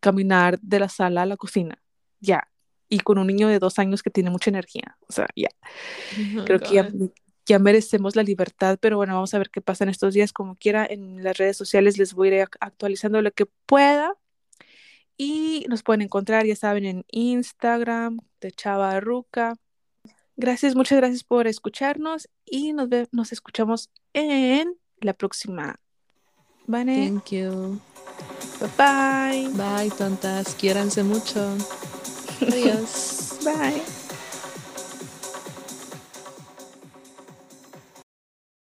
caminar de la sala a la cocina, ya. Y con un niño de dos años que tiene mucha energía. O sea, ya. Oh Creo que ya, merecemos la libertad, pero bueno, vamos a ver qué pasa en estos días. Como quiera, en las redes sociales les voy a ir actualizando lo que pueda. Y nos pueden encontrar, ya saben, en Instagram de Chava Ruca. Gracias, muchas gracias por escucharnos y nos, ve, nos escuchamos en la próxima. Vane, Thank you. bye bye. Bye, tontas. Quiéranse mucho. Adiós. Bye.